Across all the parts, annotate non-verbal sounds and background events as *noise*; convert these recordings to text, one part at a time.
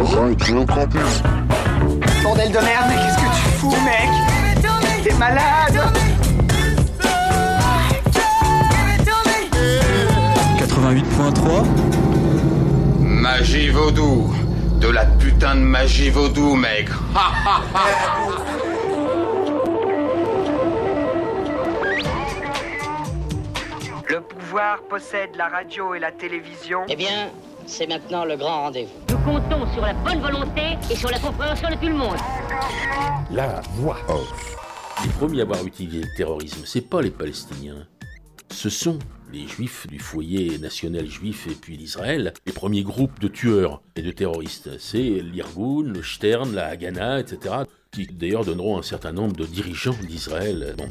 Radio Campus. Bordel de merde, mais qu'est-ce que tu fous, mec T'es malade 88.3 Magie vaudou. De la putain de magie vaudou, mec. Le pouvoir possède la radio et la télévision. Eh bien, c'est maintenant le grand rendez-vous. Nous comptons sur la bonne volonté et sur la compréhension de tout le monde. La voix off. Les premiers à avoir utilisé le terrorisme, c'est pas les Palestiniens. Ce sont les juifs du foyer national juif et puis l'Israël, les premiers groupes de tueurs et de terroristes. C'est l'Irgun, le Stern, la Haganah, etc., qui d'ailleurs donneront un certain nombre de dirigeants d'Israël. Bon.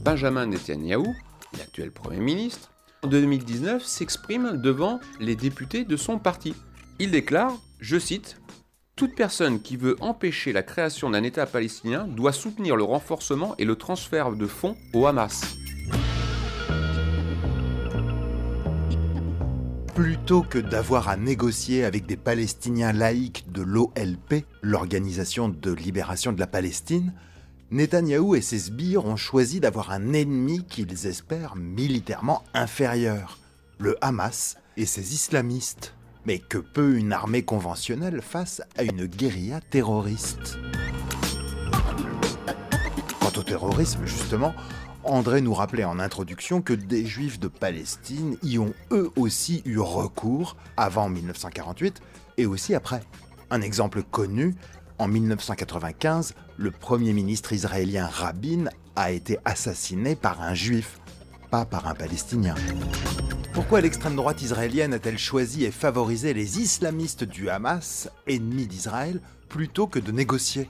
Benjamin Netanyahou, l'actuel Premier ministre, en 2019 s'exprime devant les députés de son parti. Il déclare, je cite, Toute personne qui veut empêcher la création d'un État palestinien doit soutenir le renforcement et le transfert de fonds au Hamas. Plutôt que d'avoir à négocier avec des Palestiniens laïcs de l'OLP, l'Organisation de libération de la Palestine, Netanyahou et ses sbires ont choisi d'avoir un ennemi qu'ils espèrent militairement inférieur, le Hamas et ses islamistes. Mais que peut une armée conventionnelle face à une guérilla terroriste? Quant au terrorisme, justement, André nous rappelait en introduction que des juifs de Palestine y ont eux aussi eu recours avant 1948 et aussi après. Un exemple connu, en 1995, le premier ministre israélien Rabin a été assassiné par un juif, pas par un palestinien. Pourquoi l'extrême droite israélienne a-t-elle choisi et favorisé les islamistes du Hamas, ennemis d'Israël, plutôt que de négocier?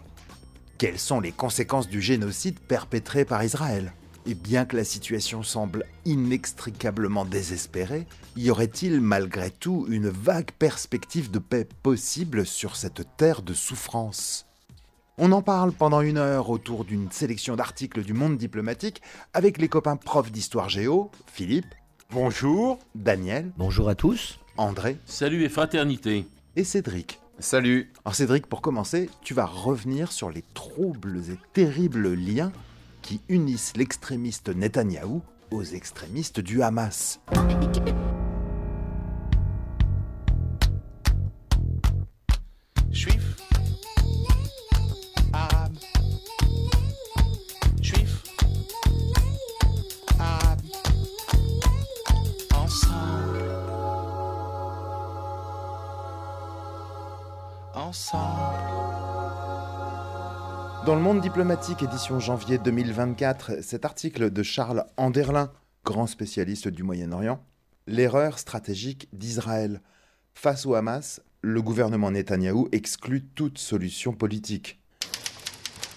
Quelles sont les conséquences du génocide perpétré par Israël? Et bien que la situation semble inextricablement désespérée, y aurait-il malgré tout une vague perspective de paix possible sur cette terre de souffrance? On en parle pendant une heure autour d'une sélection d'articles du monde diplomatique avec les copains profs d'histoire géo, Philippe. Bonjour. Daniel. Bonjour à tous. André. Salut et fraternité. Et Cédric. Salut. Alors Cédric, pour commencer, tu vas revenir sur les troubles et terribles liens qui unissent l'extrémiste Netanyahou aux extrémistes du Hamas. Dans le monde diplomatique, édition janvier 2024, cet article de Charles Anderlin, grand spécialiste du Moyen-Orient, L'erreur stratégique d'Israël. Face au Hamas, le gouvernement Netanyahou exclut toute solution politique.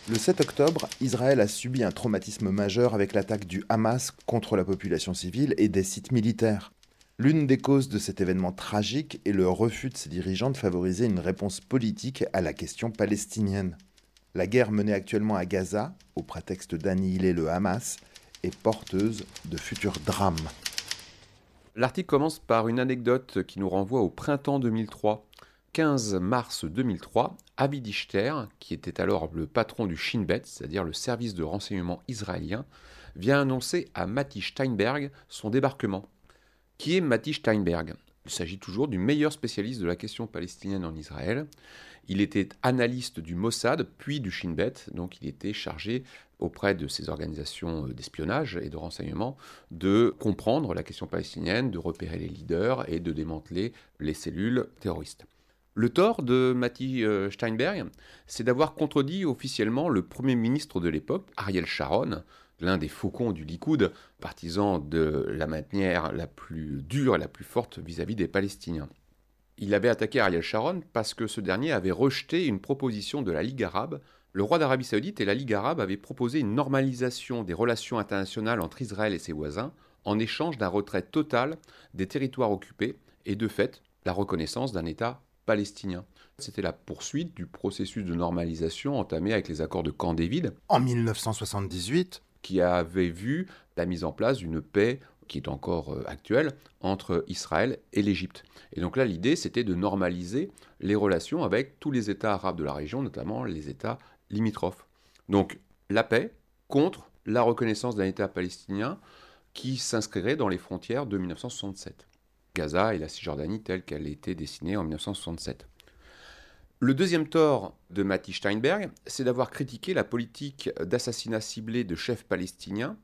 Le 7 octobre, Israël a subi un traumatisme majeur avec l'attaque du Hamas contre la population civile et des sites militaires. L'une des causes de cet événement tragique est le refus de ses dirigeants de favoriser une réponse politique à la question palestinienne. La guerre menée actuellement à Gaza, au prétexte d'annihiler le Hamas, est porteuse de futurs drames. L'article commence par une anecdote qui nous renvoie au printemps 2003. 15 mars 2003, Avi Dichter, qui était alors le patron du Shin Bet, c'est-à-dire le service de renseignement israélien, vient annoncer à Mati Steinberg son débarquement. Qui est Mati Steinberg? Il s'agit toujours du meilleur spécialiste de la question palestinienne en Israël. Il était analyste du Mossad, puis du Shin Bet, donc il était chargé auprès de ces organisations d'espionnage et de renseignement de comprendre la question palestinienne, de repérer les leaders et de démanteler les cellules terroristes. Le tort de Mati Steinberg, c'est d'avoir contredit officiellement le Premier ministre de l'époque, Ariel Sharon, l'un des faucons du Likoud, partisan de la manière la plus dure et la plus forte vis-à-vis des Palestiniens. Il avait attaqué Ariel Sharon parce que ce dernier avait rejeté une proposition de la Ligue arabe. Le roi d'Arabie saoudite et la Ligue arabe avaient proposé une normalisation des relations internationales entre Israël et ses voisins en échange d'un retrait total des territoires occupés et de fait la reconnaissance d'un État palestinien. C'était la poursuite du processus de normalisation entamé avec les accords de Camp David. En 1978, qui avait vu la mise en place d'une paix qui est encore euh, actuelle, entre Israël et l'Égypte. Et donc là, l'idée, c'était de normaliser les relations avec tous les États arabes de la région, notamment les États limitrophes. Donc la paix contre la reconnaissance d'un État palestinien qui s'inscrirait dans les frontières de 1967. Gaza et la Cisjordanie telle qu'elle été dessinée en 1967. Le deuxième tort de Matti Steinberg, c'est d'avoir critiqué la politique d'assassinat ciblé de chefs palestiniens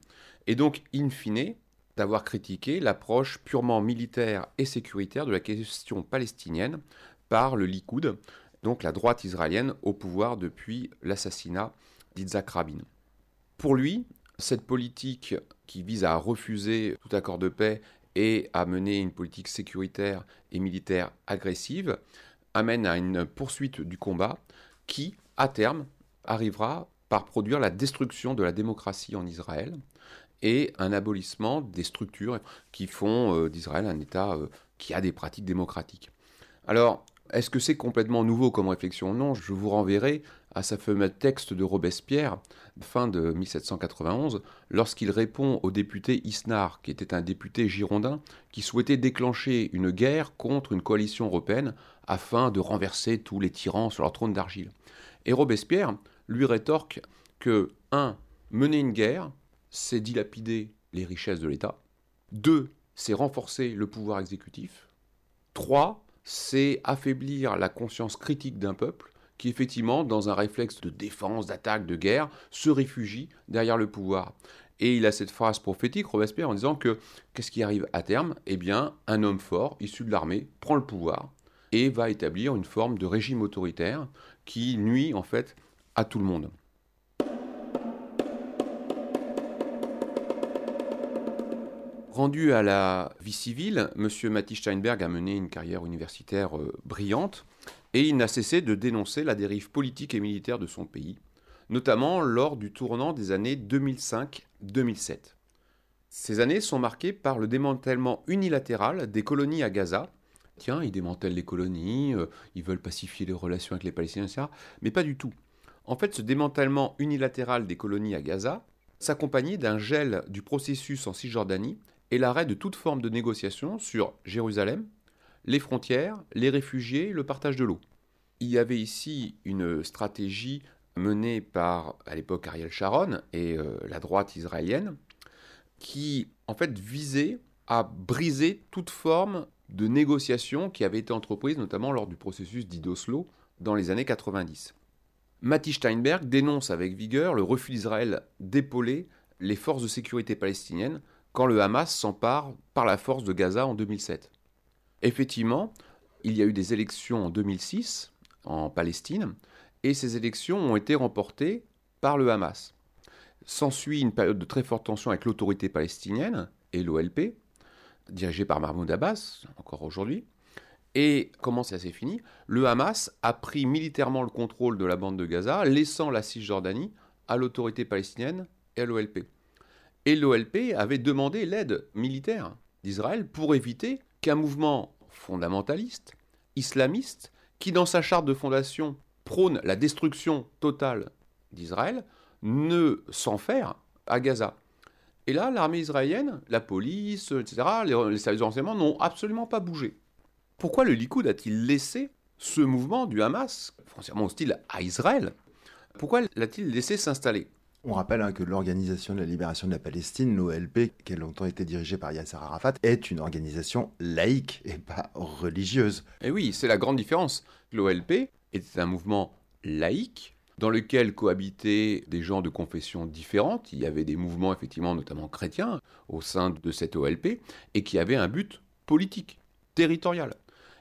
et donc, in fine, d'avoir critiqué l'approche purement militaire et sécuritaire de la question palestinienne par le Likoud, donc la droite israélienne au pouvoir depuis l'assassinat d'Itzhak Rabin. Pour lui, cette politique qui vise à refuser tout accord de paix et à mener une politique sécuritaire et militaire agressive amène à une poursuite du combat qui, à terme, arrivera par produire la destruction de la démocratie en Israël et un abolissement des structures qui font euh, d'Israël un État euh, qui a des pratiques démocratiques. Alors, est-ce que c'est complètement nouveau comme réflexion? Non, je vous renverrai à sa fameux texte de Robespierre, fin de 1791, lorsqu'il répond au député Isnard, qui était un député girondin, qui souhaitait déclencher une guerre contre une coalition européenne afin de renverser tous les tyrans sur leur trône d'argile. Et Robespierre lui rétorque que 1. Mener une guerre, c'est dilapider les richesses de l'État. 2. C'est renforcer le pouvoir exécutif. 3. C'est affaiblir la conscience critique d'un peuple qui, effectivement, dans un réflexe de défense, d'attaque, de guerre, se réfugie derrière le pouvoir. Et il a cette phrase prophétique, Robespierre, en disant que qu'est-ce qui arrive à terme? Eh bien, un homme fort, issu de l'armée, prend le pouvoir et va établir une forme de régime autoritaire qui nuit en fait à tout le monde. Rendu à la vie civile, M. Matti Steinberg a mené une carrière universitaire euh, brillante et il n'a cessé de dénoncer la dérive politique et militaire de son pays, notamment lors du tournant des années 2005-2007. Ces années sont marquées par le démantèlement unilatéral des colonies à Gaza. Ils démantèlent les colonies, euh, ils veulent pacifier les relations avec les Palestiniens, etc. Mais pas du tout. En fait, ce démantèlement unilatéral des colonies à Gaza s'accompagnait d'un gel du processus en Cisjordanie et l'arrêt de toute forme de négociation sur Jérusalem, les frontières, les réfugiés, le partage de l'eau. Il y avait ici une stratégie menée par, à l'époque, Ariel Sharon et euh, la droite israélienne, qui, en fait, visait à briser toute forme de négociation qui avait été entreprise, notamment lors du processus d'Idoslo dans les années 90. Matti Steinberg dénonce avec vigueur le refus d'Israël d'épauler les forces de sécurité palestiniennes quand le Hamas s'empare par la force de Gaza en 2007. Effectivement, il y a eu des élections en 2006 en Palestine, et ces élections ont été remportées par le Hamas. S'ensuit une période de très forte tension avec l'autorité palestinienne et l'OLP, dirigée par Mahmoud Abbas, encore aujourd'hui. Et comment ça s'est fini? Le Hamas a pris militairement le contrôle de la bande de Gaza, laissant la Cisjordanie à l'autorité palestinienne et à l'OLP. Et l'OLP avait demandé l'aide militaire d'Israël pour éviter qu'un mouvement fondamentaliste, islamiste, qui dans sa charte de fondation prône la destruction totale d'Israël, ne s'enferme à Gaza. Et là, l'armée israélienne, la police, etc., les, services de renseignement n'ont absolument pas bougé. Pourquoi le Likoud a-t-il laissé ce mouvement du Hamas, foncièrement hostile à Israël, pourquoi l'a-t-il laissé s'installer? On rappelle hein, que l'Organisation de la libération de la Palestine, l'OLP, qui a longtemps été dirigée par Yasser Arafat, est une organisation laïque et pas religieuse. Et oui, c'est la grande différence. L'OLP était un mouvement laïque dans lequel cohabitaient des gens de confessions différentes. Il y avait des mouvements, effectivement, notamment chrétiens, au sein de cette OLP, et qui avaient un but politique, territorial.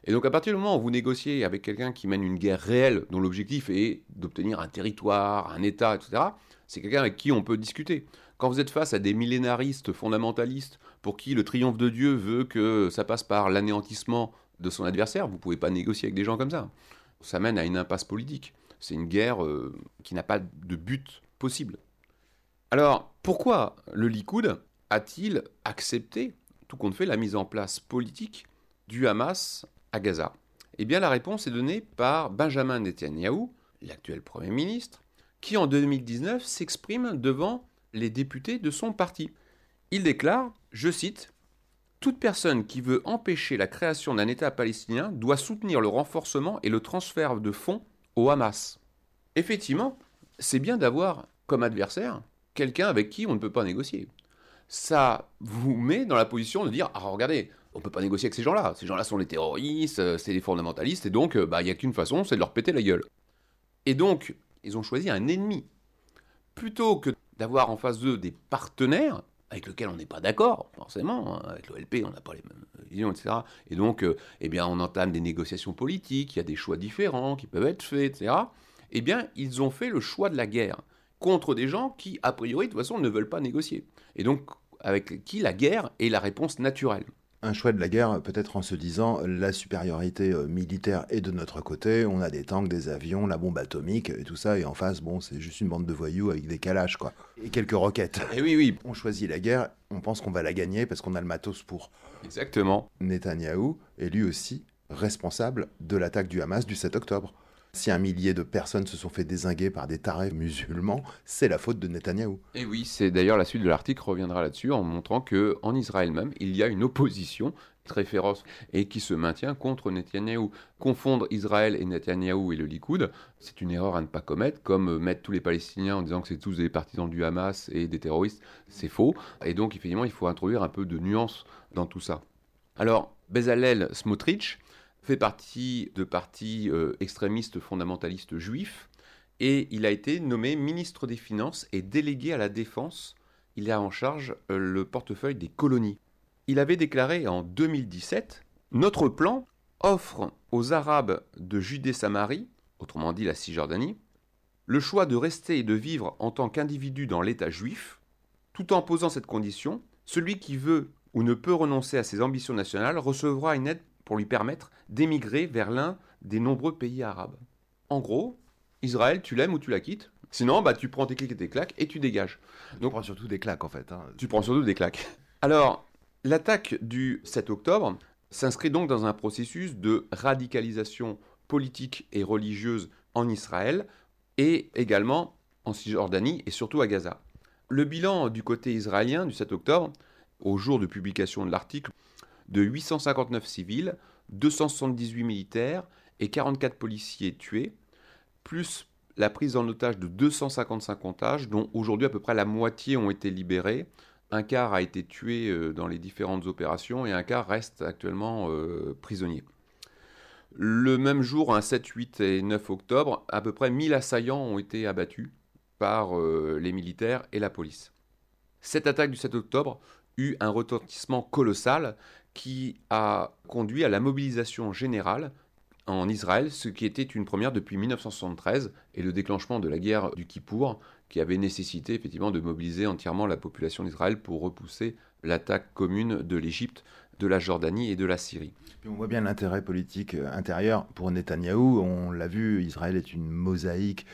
Et donc à partir du moment où vous négociez avec quelqu'un qui mène une guerre réelle, dont l'objectif est d'obtenir un territoire, un État, etc., c'est quelqu'un avec qui on peut discuter. Quand vous êtes face à des millénaristes fondamentalistes pour qui le triomphe de Dieu veut que ça passe par l'anéantissement de son adversaire, vous ne pouvez pas négocier avec des gens comme ça. Ça mène à une impasse politique. C'est une guerre euh, qui n'a pas de but possible. Alors, pourquoi le Likoud a-t-il accepté, tout compte fait, la mise en place politique du Hamas à Gaza? Eh bien, la réponse est donnée par Benjamin Netanyahou, l'actuel Premier ministre, qui en 2019 s'exprime devant les députés de son parti. Il déclare, je cite, Toute personne qui veut empêcher la création d'un État palestinien doit soutenir le renforcement et le transfert de fonds au Hamas. Effectivement, c'est bien d'avoir comme adversaire quelqu'un avec qui on ne peut pas négocier. Ça vous met dans la position de dire Ah, regardez, on ne peut pas négocier avec ces gens-là. Ces gens-là sont les terroristes, euh, c'est les fondamentalistes, et donc, euh, bah, il n'y a qu'une façon, c'est de leur péter la gueule. Et donc, ils ont choisi un ennemi. Plutôt que d'avoir en face d'eux des partenaires avec lesquels on n'est pas d'accord, forcément. Hein. Avec l'OLP, on n'a pas les mêmes visions, etc. Et donc, euh, eh bien, on entame des négociations politiques, il y a des choix différents qui peuvent être faits, etc. Eh bien, ils ont fait le choix de la guerre contre des gens qui, a priori, de toute façon, ne veulent pas négocier. Et donc, avec qui la guerre est la réponse naturelle un choix de la guerre, peut-être en se disant la supériorité euh, militaire est de notre côté, on a des tanks, des avions, la bombe atomique et tout ça, et en face, bon, c'est juste une bande de voyous avec des calages, quoi. Et quelques roquettes. Et eh oui, oui. On choisit la guerre, on pense qu'on va la gagner parce qu'on a le matos pour. Exactement. Netanyahou est lui aussi responsable de l'attaque du Hamas du 7 octobre. Si un millier de personnes se sont fait désinguer par des tarés musulmans, c'est la faute de Netanyahou. Et oui, c'est d'ailleurs la suite de l'article reviendra là-dessus en montrant que en Israël même, il y a une opposition très féroce et qui se maintient contre Netanyahou. Confondre Israël et Netanyahou et le Likoud, c'est une erreur à ne pas commettre, comme mettre tous les Palestiniens en disant que c'est tous des partisans du Hamas et des terroristes, c'est faux. Et donc, effectivement, il faut introduire un peu de nuance dans tout ça. Alors, Bezalel Smotrich, fait partie de partis euh, extrémistes fondamentalistes juifs et il a été nommé ministre des Finances et délégué à la défense. Il a en charge euh, le portefeuille des colonies. Il avait déclaré en 2017 Notre plan offre aux Arabes de Judée-Samarie, autrement dit la Cisjordanie, le choix de rester et de vivre en tant qu'individu dans l'État juif, tout en posant cette condition, celui qui veut ou ne peut renoncer à ses ambitions nationales recevra une aide pour lui permettre d'émigrer vers l'un des nombreux pays arabes. En gros, Israël, tu l'aimes ou tu la quittes. Sinon, bah, tu prends tes clics et tes claques et tu dégages. Donc, tu prends surtout des claques en fait. Hein. Tu prends surtout des claques. Alors, l'attaque du 7 octobre s'inscrit donc dans un processus de radicalisation politique et religieuse en Israël et également en Cisjordanie et surtout à Gaza. Le bilan du côté israélien du 7 octobre, au jour de publication de l'article, de 859 civils, 278 militaires et 44 policiers tués, plus la prise en otage de 255 otages, dont aujourd'hui à peu près la moitié ont été libérés. Un quart a été tué euh, dans les différentes opérations et un quart reste actuellement euh, prisonnier. Le même jour, un 7, 8 et 9 octobre, à peu près 1000 assaillants ont été abattus par euh, les militaires et la police. Cette attaque du 7 octobre eut un retentissement colossal qui a conduit à la mobilisation générale en Israël, ce qui était une première depuis 1973 et le déclenchement de la guerre du Kippour, qui avait nécessité effectivement de mobiliser entièrement la population d'Israël pour repousser l'attaque commune de l'Égypte, de la Jordanie et de la Syrie. on voit bien l'intérêt politique euh, intérieur pour Netanyahou. On l'a vu, Israël est une mosaïque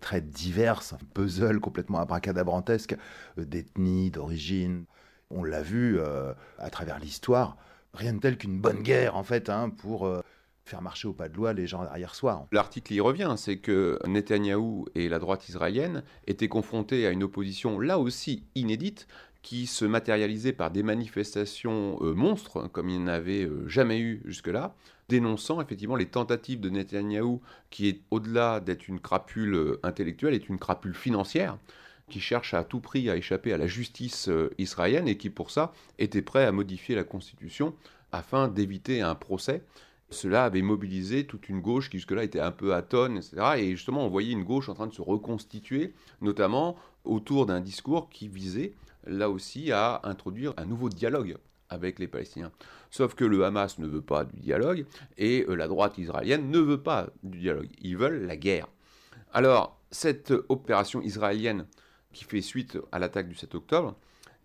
très diverse, un puzzle complètement abracadabrantesque euh, d'ethnie, d'origine. On l'a vu euh, à travers l'histoire. Rien de tel qu'une bonne guerre, en fait, hein, pour euh, faire marcher au pas de loi les gens derrière soi. L'article y revient, c'est que Netanyahou et la droite israélienne étaient confrontés à une opposition là aussi inédite qui se matérialisait par des manifestations euh, monstres, hein, comme il n'y en avait jamais eu jusque-là, dénonçant effectivement les tentatives de Netanyahou, qui est au-delà d'être une crapule intellectuelle, est une crapule financière qui cherche à tout prix à échapper à la justice euh, israélienne et qui pour ça était prêt à modifier la constitution afin d'éviter un procès. Cela avait mobilisé toute une gauche qui jusque-là était un peu atone, etc. Et justement, on voyait une gauche en train de se reconstituer, notamment autour d'un discours qui visait là aussi à introduire un nouveau dialogue avec les Palestiniens. Sauf que le Hamas ne veut pas du dialogue et euh, la droite israélienne ne veut pas du dialogue. Ils veulent la guerre. Alors, cette opération israélienne qui fait suite à l'attaque du 7 octobre,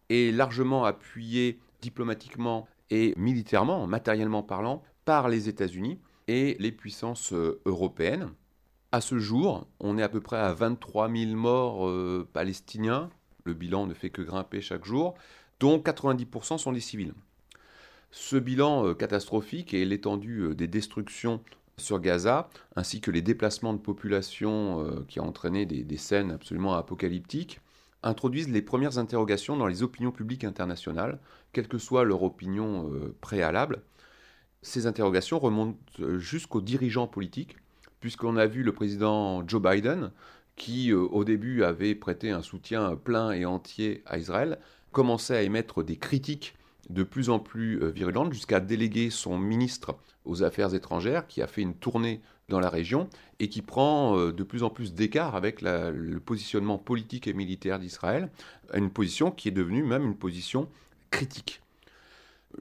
est largement appuyé diplomatiquement et militairement, matériellement parlant, par les États-Unis et les puissances euh, européennes. À ce jour, on est à peu près à 23 000 morts euh, palestiniens. Le bilan ne fait que grimper chaque jour, dont 90% sont des civils. Ce bilan euh, catastrophique et l'étendue des destructions sur Gaza, ainsi que les déplacements de population euh, qui ont entraîné des, scènes absolument apocalyptiques, introduisent les premières interrogations dans les opinions publiques internationales, quelle que soit leur opinion euh, préalable. Ces interrogations remontent euh, jusqu'aux dirigeants politiques, puisqu'on a vu le président Joe Biden, qui au début avait prêté un soutien plein et entier à Israël, commençait à émettre des critiques de plus en plus virulentes, jusqu'à déléguer son ministre aux Affaires étrangères, qui a fait une tournée dans la région et qui prend euh, de plus en plus d'écart avec le positionnement politique et militaire d'Israël, une position qui est devenue même une position critique.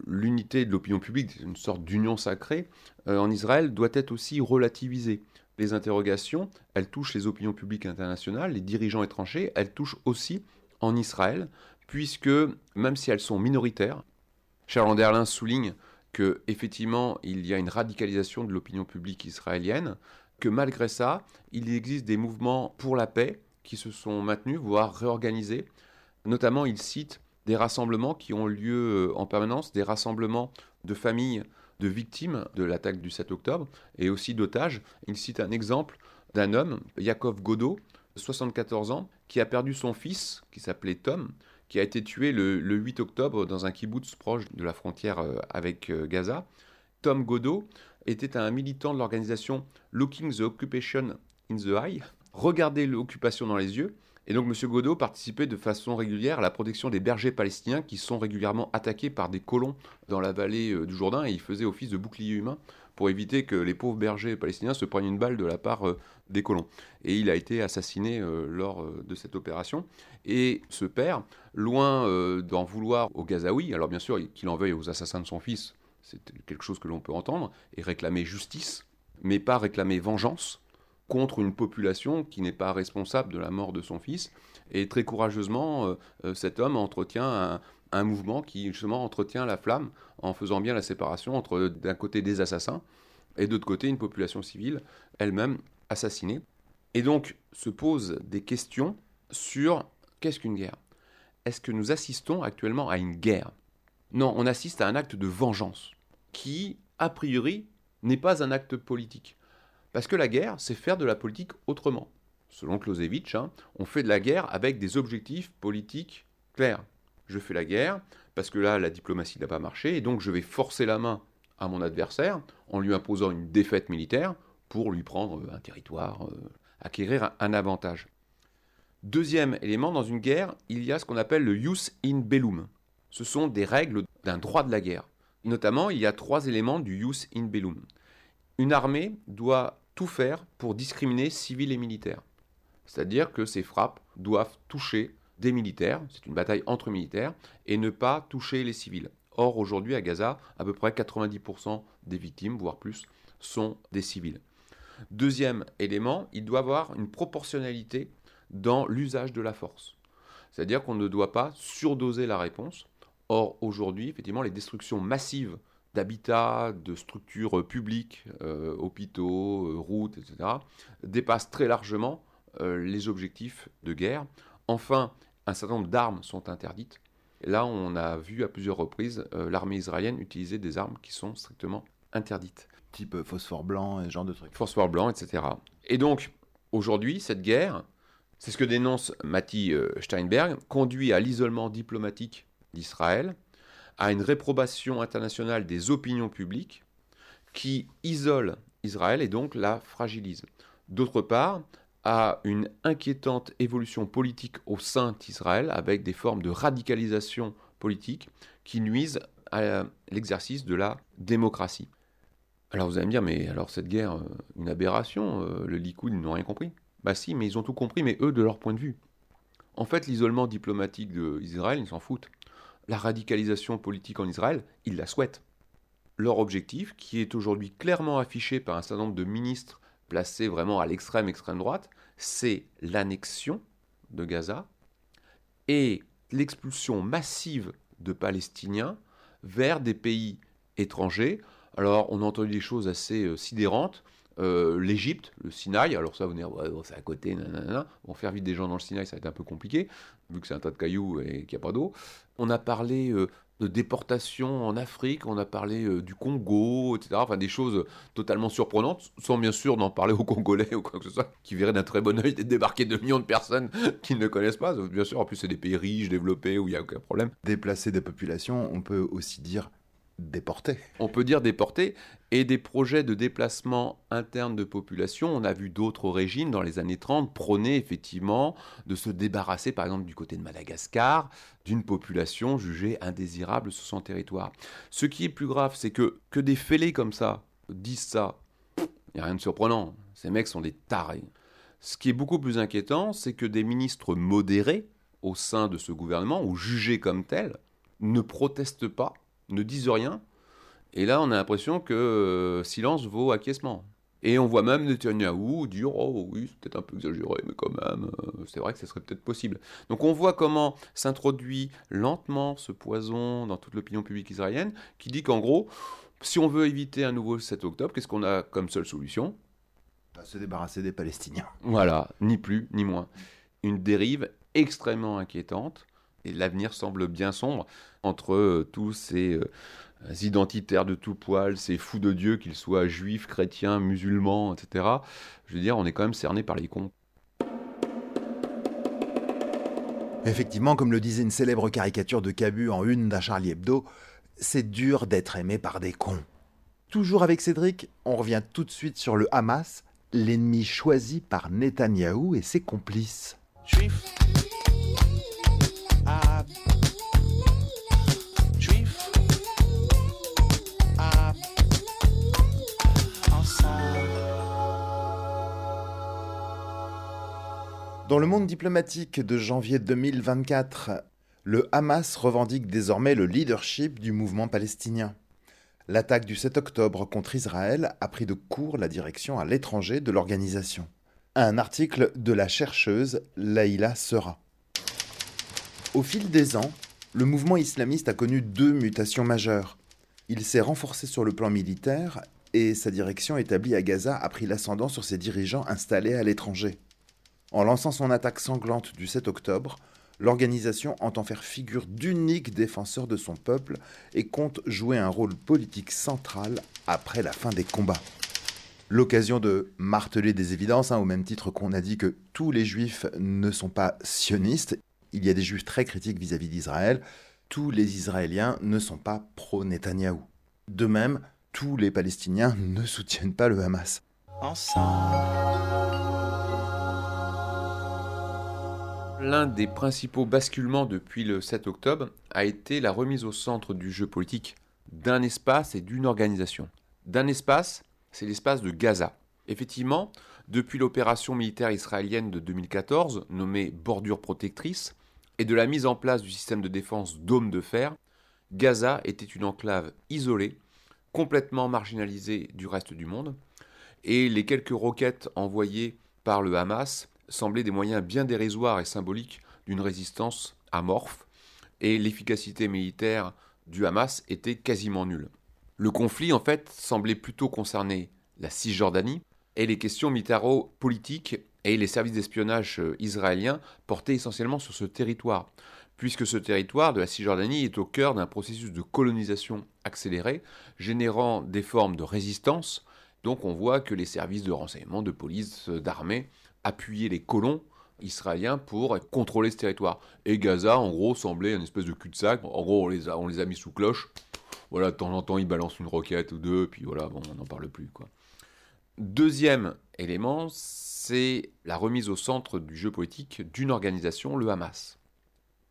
L'unité de l'opinion publique, une sorte d'union sacrée, euh, en Israël doit être aussi relativisée. Les interrogations, elles touchent les opinions publiques internationales, les dirigeants étrangers, elles touchent aussi en Israël, puisque même si elles sont minoritaires, Charles Anderlin souligne que effectivement il y a une radicalisation de l'opinion publique israélienne, que malgré ça, il existe des mouvements pour la paix qui se sont maintenus, voire réorganisés. Notamment, il cite des rassemblements qui ont lieu euh, en permanence, des rassemblements de familles de victimes de l'attaque du 7 octobre et aussi d'otages. Il cite un exemple d'un homme, Yakov Godot, 74 ans, qui a perdu son fils, qui s'appelait Tom, qui a été tué le, 8 octobre dans un kibbutz proche de la frontière euh, avec euh, Gaza. Tom Godot était un militant de l'organisation Looking the Occupation in the Eye, regarder l'occupation dans les yeux, et donc M. Godot participait de façon régulière à la protection des bergers palestiniens qui sont régulièrement attaqués par des colons dans la vallée euh, du Jourdain, et il faisait office de bouclier humain pour éviter que les pauvres bergers palestiniens se prennent une balle de la part euh, des colons. Et il a été assassiné euh, lors euh, de cette opération. Et ce père, loin d'en vouloir aux Gazaouis, alors bien sûr qu'il en veuille aux assassins de son fils, c'est quelque chose que l'on peut entendre, et réclamer justice, mais pas réclamer vengeance contre une population qui n'est pas responsable de la mort de son fils. Et très courageusement, cet homme entretient un, un mouvement qui justement entretient la flamme en faisant bien la séparation entre d'un côté des assassins et d'autre côté une population civile elle-même assassinée. Et donc se posent des questions sur qu'est-ce qu'une guerre? Est-ce que nous assistons actuellement à une guerre? Non, on assiste à un acte de vengeance qui, a priori, n'est pas un acte politique. Parce que la guerre, c'est faire de la politique autrement. Selon Clausewitz, hein, on fait de la guerre avec des objectifs politiques clairs je fais la guerre, parce que là, la diplomatie n'a pas marché, et donc je vais forcer la main à mon adversaire en lui imposant une défaite militaire pour lui prendre un territoire, euh, acquérir un avantage. Deuxième élément, dans une guerre, il y a ce qu'on appelle le jus in bellum. Ce sont des règles d'un droit de la guerre. Notamment, il y a trois éléments du jus in bellum. Une armée doit tout faire pour discriminer civils et militaires. C'est-à-dire que ses frappes doivent toucher des militaires, c'est une bataille entre militaires, et ne pas toucher les civils. Or, aujourd'hui, à Gaza, à peu près 90% des victimes, voire plus, sont des civils. Deuxième élément, il doit avoir une proportionnalité dans l'usage de la force. C'est-à-dire qu'on ne doit pas surdoser la réponse. Or, aujourd'hui, effectivement, les destructions massives d'habitats, de structures publiques, euh, hôpitaux, euh, routes, etc., dépassent très largement euh, les objectifs de guerre. Enfin, un certain nombre d'armes sont interdites. là, on a vu à plusieurs reprises euh, l'armée israélienne utiliser des armes qui sont strictement interdites. Type euh, phosphore blanc et ce genre de trucs. Phosphore blanc, etc. Et donc, aujourd'hui, cette guerre, c'est ce que dénonce Matti euh, Steinberg, conduit à l'isolement diplomatique d'Israël, à une réprobation internationale des opinions publiques qui isole Israël et donc la fragilise. D'autre part, à une inquiétante évolution politique au sein d'Israël, avec des formes de radicalisation politique qui nuisent à l'exercice de la démocratie. Alors vous allez me dire, mais alors cette guerre, euh, une aberration, euh, le Likoud, ils n'ont rien compris. Bah si, mais ils ont tout compris, mais eux, de leur point de vue. En fait, l'isolement diplomatique d'Israël, ils s'en foutent. La radicalisation politique en Israël, ils la souhaitent. Leur objectif, qui est aujourd'hui clairement affiché par un certain nombre de ministres placé vraiment à l'extrême extrême droite, c'est l'annexion de Gaza et l'expulsion massive de Palestiniens vers des pays étrangers. Alors, on a entendu des choses assez euh, sidérantes. Euh, L'Égypte, le Sinaï, alors ça, vous ouais, c'est à côté, nanana. Bon, faire vivre des gens dans le Sinaï, ça va être un peu compliqué, vu que c'est un tas de cailloux et qu'il n'y a pas d'eau. On a parlé euh, de déportation en Afrique, on a parlé euh, du Congo, etc. Enfin, des choses totalement surprenantes, sans bien sûr d'en parler aux Congolais *laughs* ou quoi que ce soit, qui verraient d'un très bon oeil débarquer de millions de personnes *laughs* qu'ils ne connaissent pas. Bien sûr, en plus, c'est des pays riches, développés, où il n'y a aucun problème. Déplacer des populations, on peut aussi dire On peut dire déportés, et des projets de déplacement interne de population, on a vu d'autres régimes dans les années 30 prôner effectivement de se débarrasser, par exemple du côté de Madagascar, d'une population jugée indésirable sur son territoire. Ce qui est plus grave, c'est que, que des fêlés comme ça disent ça, il n'y a rien de surprenant. Ces mecs sont des tarés. Ce qui est beaucoup plus inquiétant, c'est que des ministres modérés au sein de ce gouvernement, ou jugés comme tels, ne protestent pas ne disent rien. Et là, on a l'impression que euh, silence vaut acquiescement. Et on voit même Netanyahou dire Oh oui, c'est peut-être un peu exagéré, mais quand même, euh, c'est vrai que ce serait peut-être possible. Donc on voit comment s'introduit lentement ce poison dans toute l'opinion publique israélienne, qui dit qu'en gros, si on veut éviter un nouveau 7 octobre, qu'est-ce qu'on a comme seule solution? Bah, Se débarrasser des Palestiniens. Voilà, ni plus ni moins. Une dérive extrêmement inquiétante et l'avenir semble bien sombre entre euh, tous ces euh, identitaires de tout poil, ces fous de Dieu, qu'ils soient juifs, chrétiens, musulmans, etc. Je veux dire, on est quand même cerné par les cons. Effectivement, comme le disait une célèbre caricature de Cabu en une d'un Charlie Hebdo, c'est dur d'être aimé par des cons. Toujours avec Cédric, on revient tout de suite sur le Hamas, l'ennemi choisi par Netanyahou et ses complices. Dans le monde diplomatique de janvier 2024, le Hamas revendique désormais le leadership du mouvement palestinien. L'attaque du 7 octobre contre Israël a pris de court la direction à l'étranger de l'organisation. Un article de la chercheuse Laïla Sera. Au fil des ans, le mouvement islamiste a connu deux mutations majeures. Il s'est renforcé sur le plan militaire et sa direction établie à Gaza a pris l'ascendant sur ses dirigeants installés à l'étranger. En lançant son attaque sanglante du 7 octobre, l'organisation entend faire figure d'unique défenseur de son peuple et compte jouer un rôle politique central après la fin des combats. L'occasion de marteler des évidences, hein, au même titre qu'on a dit que tous les juifs ne sont pas sionistes, il y a des juifs très critiques vis-à-vis d'Israël, tous les Israéliens ne sont pas pro-Netanyahou. De même, tous les Palestiniens ne soutiennent pas le Hamas. L'un des principaux basculements depuis le 7 octobre a été la remise au centre du jeu politique d'un espace et d'une organisation. D'un espace, c'est l'espace de Gaza. Effectivement, depuis l'opération militaire israélienne de 2014, nommée Bordure protectrice, et de la mise en place du système de défense Dôme de fer, Gaza était une enclave isolée, complètement marginalisée du reste du monde, et les quelques roquettes envoyées par le Hamas semblaient des moyens bien dérisoires et symboliques d'une résistance amorphe, et l'efficacité militaire du Hamas était quasiment nulle. Le conflit, en fait, semblait plutôt concerner la Cisjordanie, et les questions militaro-politiques et les services d'espionnage euh, israéliens portaient essentiellement sur ce territoire, puisque ce territoire de la Cisjordanie est au cœur d'un processus de colonisation accéléré, générant des formes de résistance. Donc on voit que les services de renseignement, de police, euh, d'armée appuyer les colons israéliens pour contrôler ce territoire. Et Gaza, en gros, semblait une espèce de cul-de-sac. En gros, on les, a, on les a mis sous cloche. Voilà, de temps en temps, ils balancent une roquette ou deux, puis voilà, bon, on n'en parle plus. Quoi. Deuxième élément, c'est la remise au centre du jeu politique d'une organisation, le Hamas.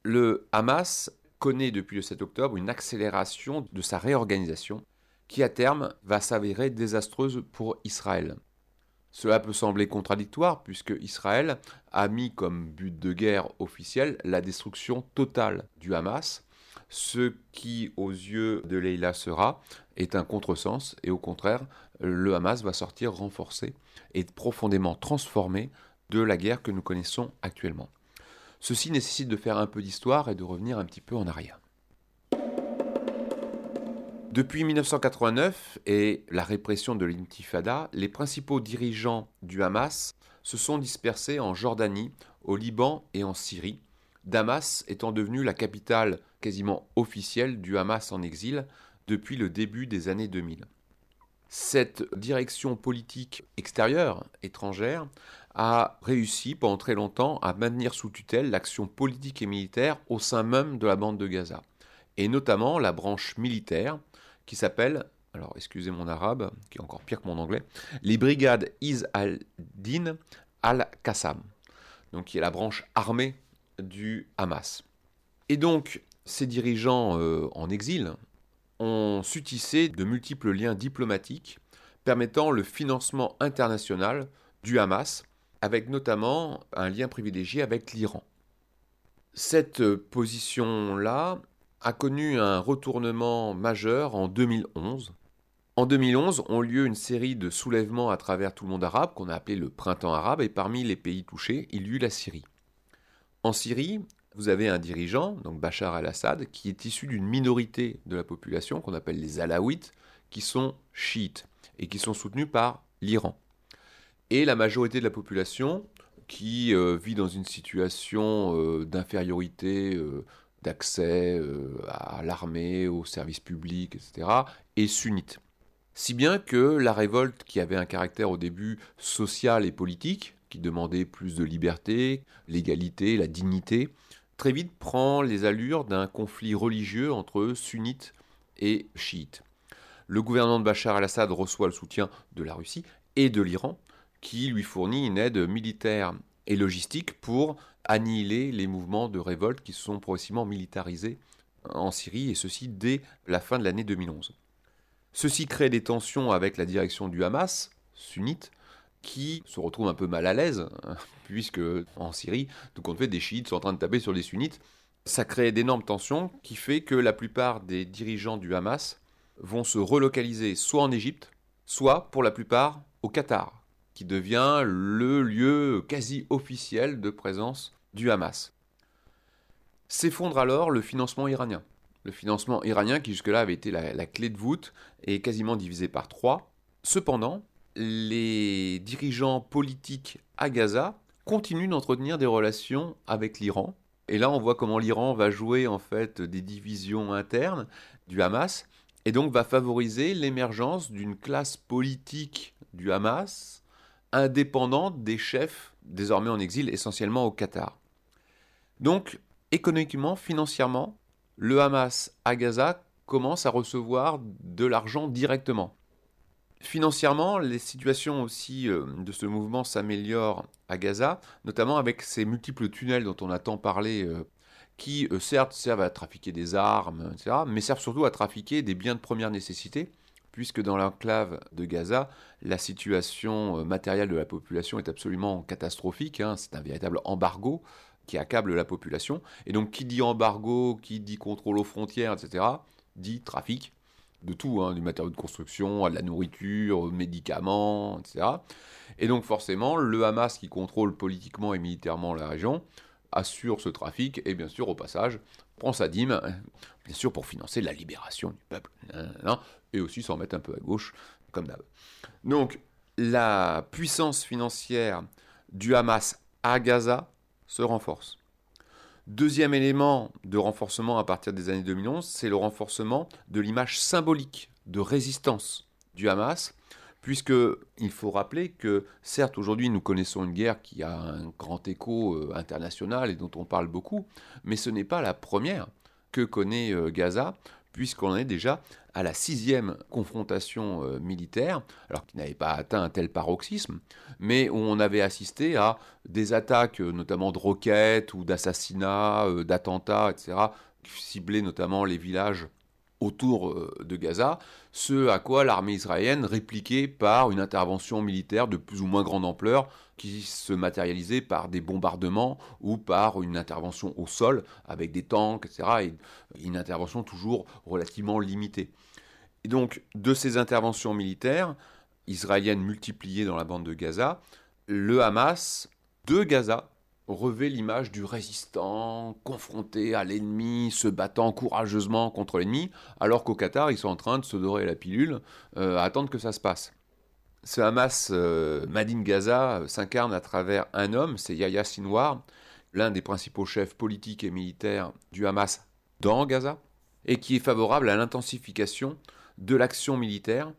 Le Hamas connaît depuis le 7 octobre une accélération de sa réorganisation qui à terme va s'avérer désastreuse pour Israël. Cela peut sembler contradictoire puisque Israël a mis comme but de guerre officiel la destruction totale du Hamas, ce qui aux yeux de Leila sera est un contresens et au contraire le Hamas va sortir renforcé et profondément transformé de la guerre que nous connaissons actuellement. Ceci nécessite de faire un peu d'histoire et de revenir un petit peu en arrière. Depuis 1989 et la répression de l'intifada, les principaux dirigeants du Hamas se sont dispersés en Jordanie, au Liban et en Syrie, Damas étant devenue la capitale quasiment officielle du Hamas en exil depuis le début des années 2000. Cette direction politique extérieure, étrangère, a réussi pendant très longtemps à maintenir sous tutelle l'action politique et militaire au sein même de la bande de Gaza, et notamment la branche militaire qui s'appelle, alors excusez mon arabe, qui est encore pire que mon anglais, les brigades Iz al-Din al-Qassam, donc qui est la branche armée du Hamas. Et donc, ces dirigeants euh, en exil ont su tisser de multiples liens diplomatiques permettant le financement international du Hamas, avec notamment un lien privilégié avec l'Iran. Cette position-là a connu un retournement majeur en 2011. En 2011 ont lieu une série de soulèvements à travers tout le monde arabe qu'on a appelé le printemps arabe et parmi les pays touchés, il y eut la Syrie. En Syrie, vous avez un dirigeant, donc Bachar el-Assad, qui est issu d'une minorité de la population qu'on appelle les Alaouites, qui sont chiites et qui sont soutenus par l'Iran. Et la majorité de la population, qui euh, vit dans une situation euh, d'infériorité euh, d'accès à l'armée, aux services publics, etc., est sunnite. Si bien que la révolte, qui avait un caractère au début social et politique, qui demandait plus de liberté, l'égalité, la dignité, très vite prend les allures d'un conflit religieux entre sunnites et chiites. Le gouvernement de Bachar el-Assad reçoit le soutien de la Russie et de l'Iran, qui lui fournit une aide militaire et logistique pour annihiler les mouvements de révolte qui se sont progressivement militarisés en Syrie, et ceci dès la fin de l'année 2011. Ceci crée des tensions avec la direction du Hamas, sunnite, qui se retrouve un peu mal à l'aise, *laughs* puisque en Syrie, tout compte fait, des chiites sont en train de taper sur les sunnites. Ça crée d'énormes tensions qui fait que la plupart des dirigeants du Hamas vont se relocaliser soit en Égypte, soit pour la plupart au Qatar, qui devient le lieu quasi officiel de présence du Hamas. S'effondre alors le financement iranien. Le financement iranien qui jusque-là avait été la, la, clé de voûte est quasiment divisé par trois. Cependant, les dirigeants politiques à Gaza continuent d'entretenir des relations avec l'Iran. Et là, on voit comment l'Iran va jouer en fait des divisions internes du Hamas et donc va favoriser l'émergence d'une classe politique du Hamas indépendante des chefs désormais en exil essentiellement au Qatar. Donc, économiquement, financièrement, le Hamas à Gaza commence à recevoir de l'argent directement. Financièrement, les situations aussi euh, de ce mouvement s'améliorent à Gaza, notamment avec ces multiples tunnels dont on a tant parlé, euh, qui euh, certes servent à trafiquer des armes, etc., mais servent surtout à trafiquer des biens de première nécessité, puisque dans l'enclave de Gaza, la situation matérielle de la population est absolument catastrophique, hein. c'est un véritable embargo qui accable la population, et donc qui dit embargo, qui dit contrôle aux frontières, etc., dit trafic, de tout, hein, du matériau de construction, à de la nourriture, aux médicaments, etc. Et donc forcément, le Hamas qui contrôle politiquement et militairement la région assure ce trafic et bien sûr au passage prend sa dîme, bien sûr pour financer la libération du peuple, et aussi s'en mettre un peu à gauche, comme d'hab. Donc la puissance financière du Hamas à Gaza se renforce. Deuxième élément de renforcement à partir des années 2011, c'est le renforcement de l'image symbolique de résistance du Hamas, puisque il faut rappeler que certes aujourd'hui nous connaissons une guerre qui a un grand écho euh, international et dont on parle beaucoup, mais ce n'est pas la première que connaît euh, Gaza, puisqu'on est déjà à la sixième confrontation euh, militaire, alors qu'il n'avait pas atteint un tel paroxysme, mais où on avait assisté à des attaques, notamment de roquettes ou d'assassinats, d'attentats, etc., qui ciblaient notamment les villages autour de Gaza, ce à quoi l'armée israélienne répliquait par une intervention militaire de plus ou moins grande ampleur qui se matérialisait par des bombardements ou par une intervention au sol avec des tanks, etc. Et une intervention toujours relativement limitée. Et donc, de ces interventions militaires israéliennes multipliées dans la bande de Gaza, le Hamas de Gaza revêt l'image du résistant, confronté à l'ennemi, se battant courageusement contre l'ennemi, alors qu'au Qatar, ils sont en train de se dorer la pilule, euh, à attendre que ça se passe. Ce Hamas euh, Madin Gaza euh, s'incarne à travers un homme, c'est Yahya Sinwar, l'un des principaux chefs politiques et militaires du Hamas dans Gaza, et qui est favorable à l'intensification de l'action militaire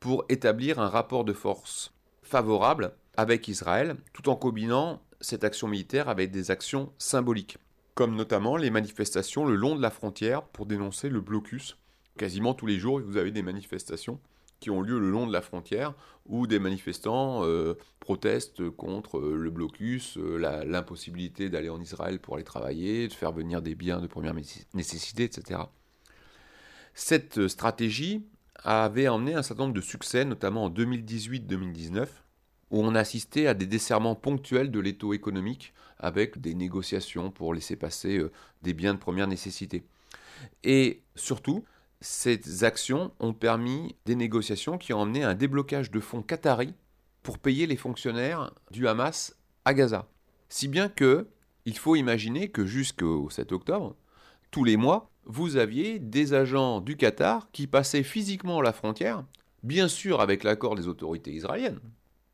pour établir un rapport de force favorable avec Israël, tout en combinant cette action militaire avec des actions symboliques, comme notamment les manifestations le long de la frontière pour dénoncer le blocus. Quasiment tous les jours, vous avez des manifestations qui ont lieu le long de la frontière où des manifestants euh, protestent contre euh, le blocus, euh, l'impossibilité d'aller en Israël pour aller travailler, de faire venir des biens de première nécessité, etc. Cette stratégie avait emmené un certain nombre de succès, notamment en 2018-2019, où on assistait à des desserrements ponctuels de l'étau économique avec des négociations pour laisser passer des biens de première nécessité. Et surtout, ces actions ont permis des négociations qui ont emmené un déblocage de fonds qataris pour payer les fonctionnaires du Hamas à Gaza. Si bien que, il faut imaginer que jusqu'au 7 octobre, tous les mois, vous aviez des agents du Qatar qui passaient physiquement la frontière, bien sûr avec l'accord des autorités israéliennes.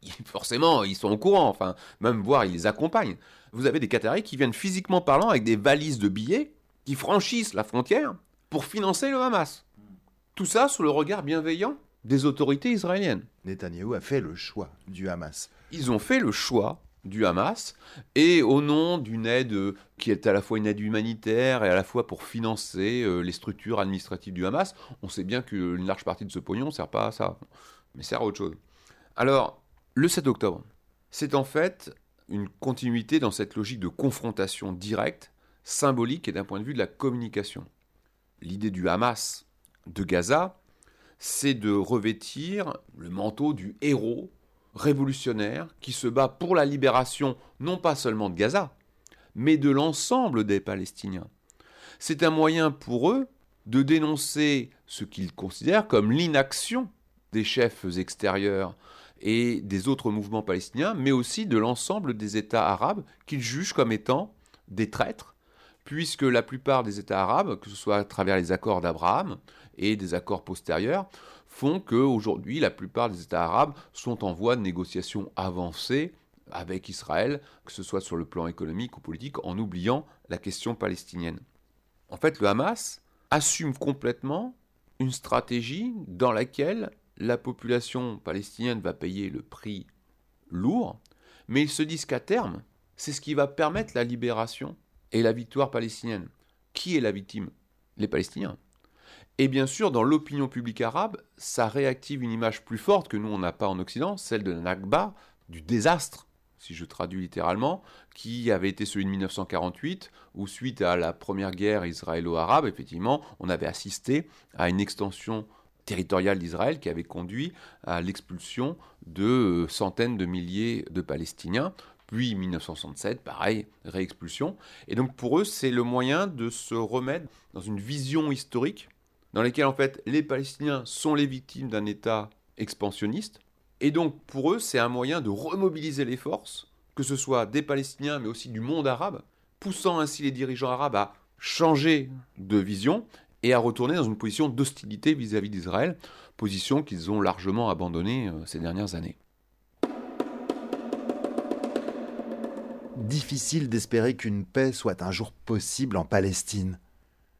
*laughs* Forcément, ils sont au courant, enfin, même voire ils les accompagnent. Vous avez des Qataris qui viennent physiquement parlant avec des valises de billets, qui franchissent la frontière pour financer le Hamas. Tout ça sous le regard bienveillant des autorités israéliennes. Netanyahou a fait le choix du Hamas. Ils ont fait le choix du Hamas et au nom d'une aide qui est à la fois une aide humanitaire et à la fois pour financer euh, les structures administratives du Hamas, on sait bien qu'une large partie de ce pognon ne sert pas à ça, mais sert à autre chose. Alors, le 7 octobre, c'est en fait une continuité dans cette logique de confrontation directe, symbolique et d'un point de vue de la communication l'idée du Hamas de Gaza, c'est de revêtir le manteau du héros révolutionnaire qui se bat pour la libération non pas seulement de Gaza, mais de l'ensemble des Palestiniens. C'est un moyen pour eux de dénoncer ce qu'ils considèrent comme l'inaction des chefs extérieurs et des autres mouvements palestiniens, mais aussi de l'ensemble des États arabes qu'ils jugent comme étant des traîtres puisque la plupart des États arabes, que ce soit à travers les accords d'Abraham et des accords postérieurs, font qu'aujourd'hui la plupart des États arabes sont en voie de négociation avancée avec Israël, que ce soit sur le plan économique ou politique, en oubliant la question palestinienne. En fait, le Hamas assume complètement une stratégie dans laquelle la population palestinienne va payer le prix lourd, mais ils se disent qu'à terme, c'est ce qui va permettre la libération et la victoire palestinienne. Qui est la victime? Les Palestiniens. Et bien sûr, dans l'opinion publique arabe, ça réactive une image plus forte que nous, on n'a pas en Occident, celle de la Nakba, du désastre, si je traduis littéralement, qui avait été celui de 1948, où suite à la première guerre israélo-arabe, effectivement, on avait assisté à une extension territoriale d'Israël qui avait conduit à l'expulsion de centaines de milliers de Palestiniens. Puis 1967, pareil, réexpulsion. Et donc pour eux, c'est le moyen de se remettre dans une vision historique dans laquelle en fait les Palestiniens sont les victimes d'un État expansionniste. Et donc pour eux, c'est un moyen de remobiliser les forces, que ce soit des Palestiniens mais aussi du monde arabe, poussant ainsi les dirigeants arabes à changer de vision et à retourner dans une position d'hostilité vis-à-vis d'Israël, position qu'ils ont largement abandonnée euh, ces dernières années. difficile d'espérer qu'une paix soit un jour possible en Palestine.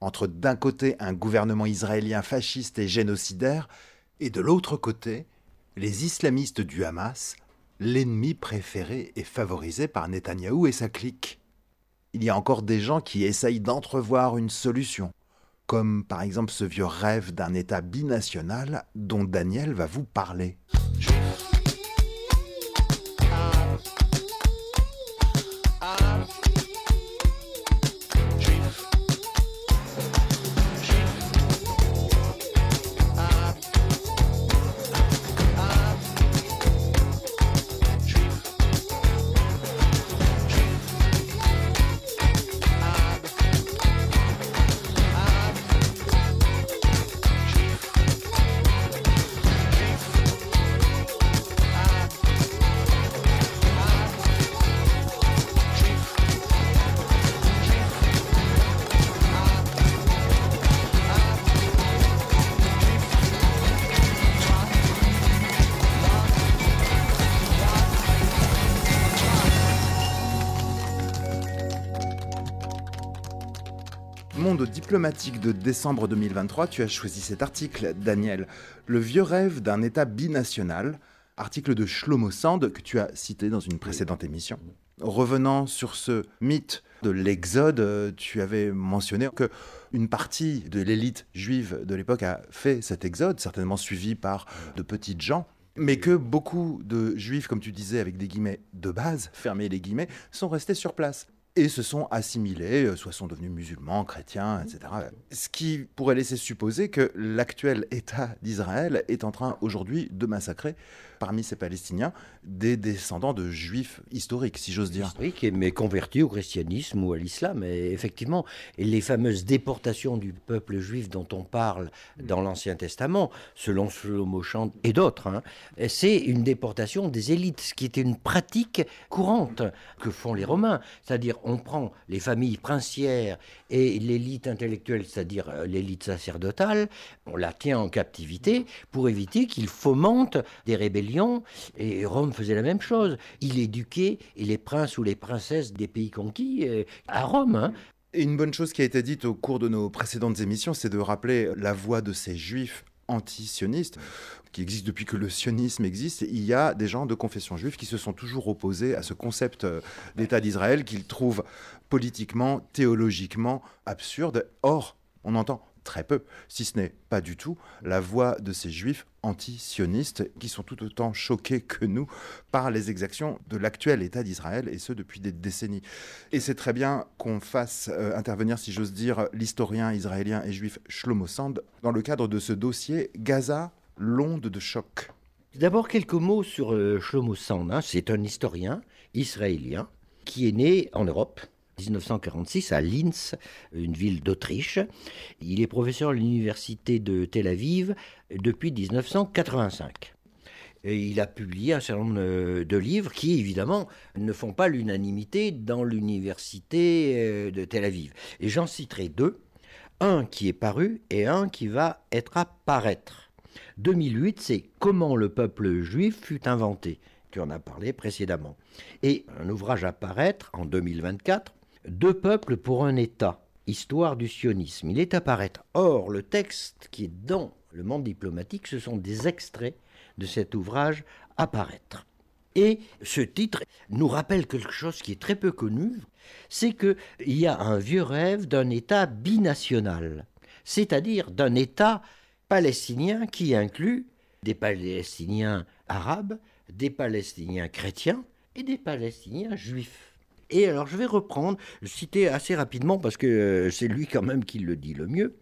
Entre d'un côté un gouvernement israélien fasciste et génocidaire, et de l'autre côté les islamistes du Hamas, l'ennemi préféré et favorisé par Netanyahou et sa clique. Il y a encore des gens qui essayent d'entrevoir une solution, comme par exemple ce vieux rêve d'un État binational dont Daniel va vous parler. Diplomatique de décembre 2023, tu as choisi cet article, Daniel. Le vieux rêve d'un État binational, article de Shlomo Sand que tu as cité dans une précédente émission. Revenant sur ce mythe de l'exode, tu avais mentionné que une partie de l'élite juive de l'époque a fait cet exode, certainement suivi par de petites gens, mais que beaucoup de juifs, comme tu disais avec des guillemets de base, fermés les guillemets, sont restés sur place et se sont assimilés, euh, soit sont devenus musulmans, chrétiens, etc. Ce qui pourrait laisser supposer que l'actuel État d'Israël est en train aujourd'hui de massacrer parmi ces Palestiniens des descendants de juifs historiques, si j'ose dire. Historiques, mais convertis au christianisme ou à l'islam. Et effectivement, les fameuses déportations du peuple juif dont on parle dans l'Ancien Testament, selon Shlomo Chant et d'autres, hein, c'est une déportation des élites, ce qui était une pratique courante que font les Romains. C'est-à-dire, on prend les familles princières et l'élite intellectuelle, c'est-à-dire euh, l'élite sacerdotale, on la tient en captivité pour éviter qu'ils fomentent des rébellions. Et Rome faisait la même chose. Il éduquait les princes ou les princesses des pays conquis euh, à Rome. Hein. Et une bonne chose qui a été dite au cours de nos précédentes émissions, c'est de rappeler la voix de ces juifs anti-sionistes qui existe depuis que le sionisme existe, il y a des gens de confession juive qui se sont toujours opposés à ce concept euh, d'État d'Israël qu'ils trouvent politiquement, théologiquement absurde. Or, on entend très peu, si ce n'est pas du tout, la voix de ces juifs anti-sionistes qui sont tout autant choqués que nous par les exactions de l'actuel État d'Israël, et ce depuis des décennies. Et c'est très bien qu'on fasse euh, intervenir, si j'ose dire, l'historien israélien et juif Shlomo Sand dans le cadre de ce dossier Gaza l'onde de choc D'abord quelques mots sur euh, Shlomo Sand. Hein. C'est un historien israélien qui est né en Europe. 1946 à Linz, une ville d'Autriche. Il est professeur à l'université de Tel Aviv depuis 1985. Et il a publié un certain nombre de livres qui, évidemment, ne font pas l'unanimité dans l'université euh, de Tel Aviv. Et j'en citerai deux. Un qui est paru et un qui va être à paraître. 2008, c'est Comment le peuple juif fut inventé. Tu en as parlé précédemment. Et un ouvrage à paraître en 2024, Deux peuples pour un État, histoire du sionisme. Il est à paraître. Or, le texte qui est dans le monde diplomatique, ce sont des extraits de cet ouvrage à paraître. Et ce titre nous rappelle quelque chose qui est très peu connu, c'est qu'il y a un vieux rêve d'un État binational, c'est-à-dire d'un État palestinien qui inclut des Palestiniens arabes, des Palestiniens chrétiens et des Palestiniens juifs. Et alors je vais reprendre, citer assez rapidement parce que euh, c'est lui quand même qui le dit le mieux.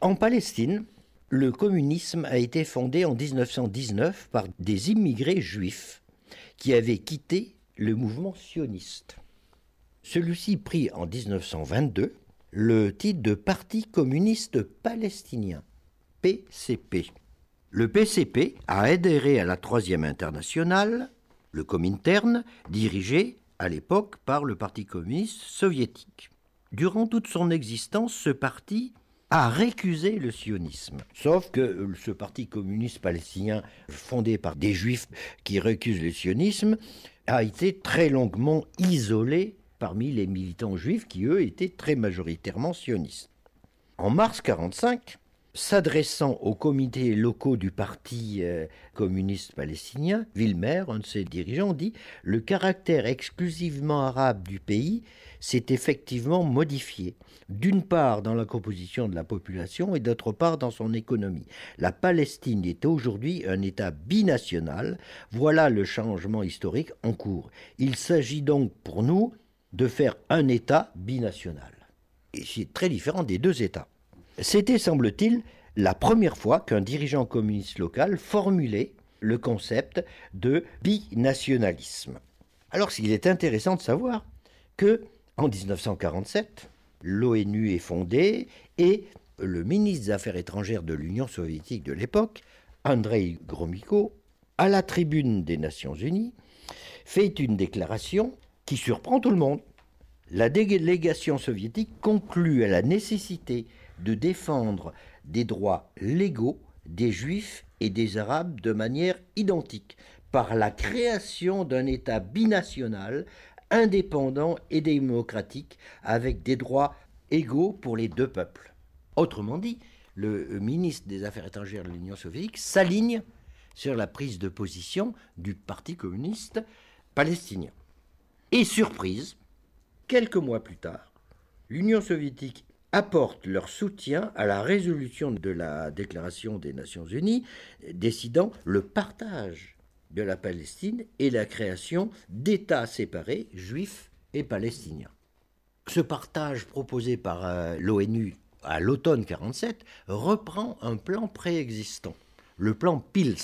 En Palestine, le communisme a été fondé en 1919 par des immigrés juifs qui avaient quitté le mouvement sioniste. Celui-ci prit en 1922 le titre de Parti communiste palestinien. PCP. Le PCP a adhéré à la Troisième Internationale, le Comintern, dirigé à l'époque par le Parti communiste soviétique. Durant toute son existence, ce parti a récusé le sionisme. Sauf que ce parti communiste palestinien, fondé par des juifs qui récusent le sionisme, a été très longuement isolé parmi les militants juifs qui, eux, étaient très majoritairement sionistes. En mars 1945, S'adressant aux comités locaux du Parti euh, communiste palestinien, Wilmer, un de ses dirigeants, dit Le caractère exclusivement arabe du pays s'est effectivement modifié, d'une part dans la composition de la population et d'autre part dans son économie. La Palestine est aujourd'hui un État binational. Voilà le changement historique en cours. Il s'agit donc pour nous de faire un État binational. Et c'est très différent des deux États. C'était, semble-t-il, la première fois qu'un dirigeant communiste local formulait le concept de binationalisme. Alors, il est intéressant de savoir que, en 1947, l'ONU est fondée et le ministre des Affaires étrangères de l'Union soviétique de l'époque, Andrei Gromyko, à la tribune des Nations Unies, fait une déclaration qui surprend tout le monde. La délégation soviétique conclut à la nécessité de défendre des droits légaux des juifs et des arabes de manière identique, par la création d'un État binational, indépendant et démocratique, avec des droits égaux pour les deux peuples. Autrement dit, le ministre des Affaires étrangères de l'Union soviétique s'aligne sur la prise de position du Parti communiste palestinien. Et surprise, quelques mois plus tard, l'Union soviétique apporte leur soutien à la résolution de la Déclaration des Nations Unies décidant le partage de la Palestine et la création d'États séparés juifs et palestiniens. Ce partage proposé par euh, l'ONU à l'automne 47 reprend un plan préexistant, le plan Pils,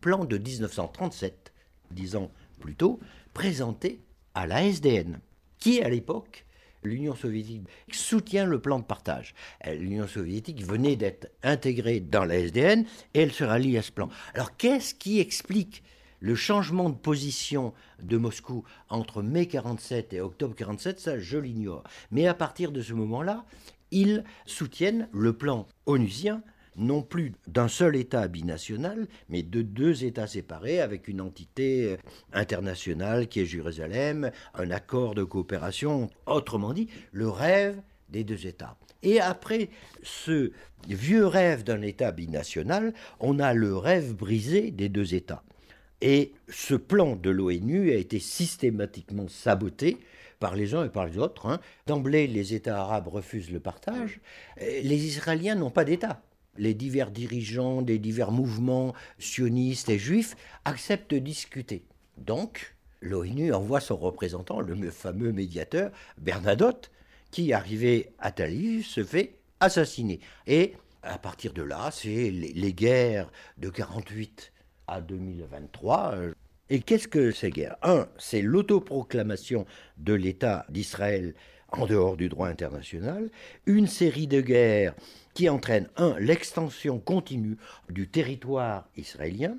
plan de 1937, dix ans plus tôt, présenté à la SDN, qui à l'époque l'Union soviétique soutient le plan de partage. Euh, L'Union soviétique venait d'être intégrée dans la SDN et elle se rallie à ce plan. Alors qu'est-ce qui explique le changement de position de Moscou entre mai 47 et octobre 47, ça je l'ignore. Mais à partir de ce moment-là, ils soutiennent le plan onusien non plus d'un seul État binational, mais de deux États séparés avec une entité euh, internationale qui est Jérusalem, un accord de coopération, autrement dit, le rêve des deux États. Et après ce vieux rêve d'un État binational, on a le rêve brisé des deux États. Et ce plan de l'ONU a été systématiquement saboté par les uns et par les autres. Hein. D'emblée, les États arabes refusent le partage. Les Israéliens n'ont pas d'État les divers dirigeants des divers mouvements sionistes et juifs acceptent de discuter. Donc, l'ONU envoie son représentant, le fameux médiateur Bernadotte, qui, arrivé à Aviv, se fait assassiner. Et à partir de là, c'est les, guerres de 48 à 2023. Et qu'est-ce que ces guerres? Un, c'est l'autoproclamation de l'État d'Israël en dehors du droit international, une série de guerres qui entraînent, un, l'extension continue du territoire israélien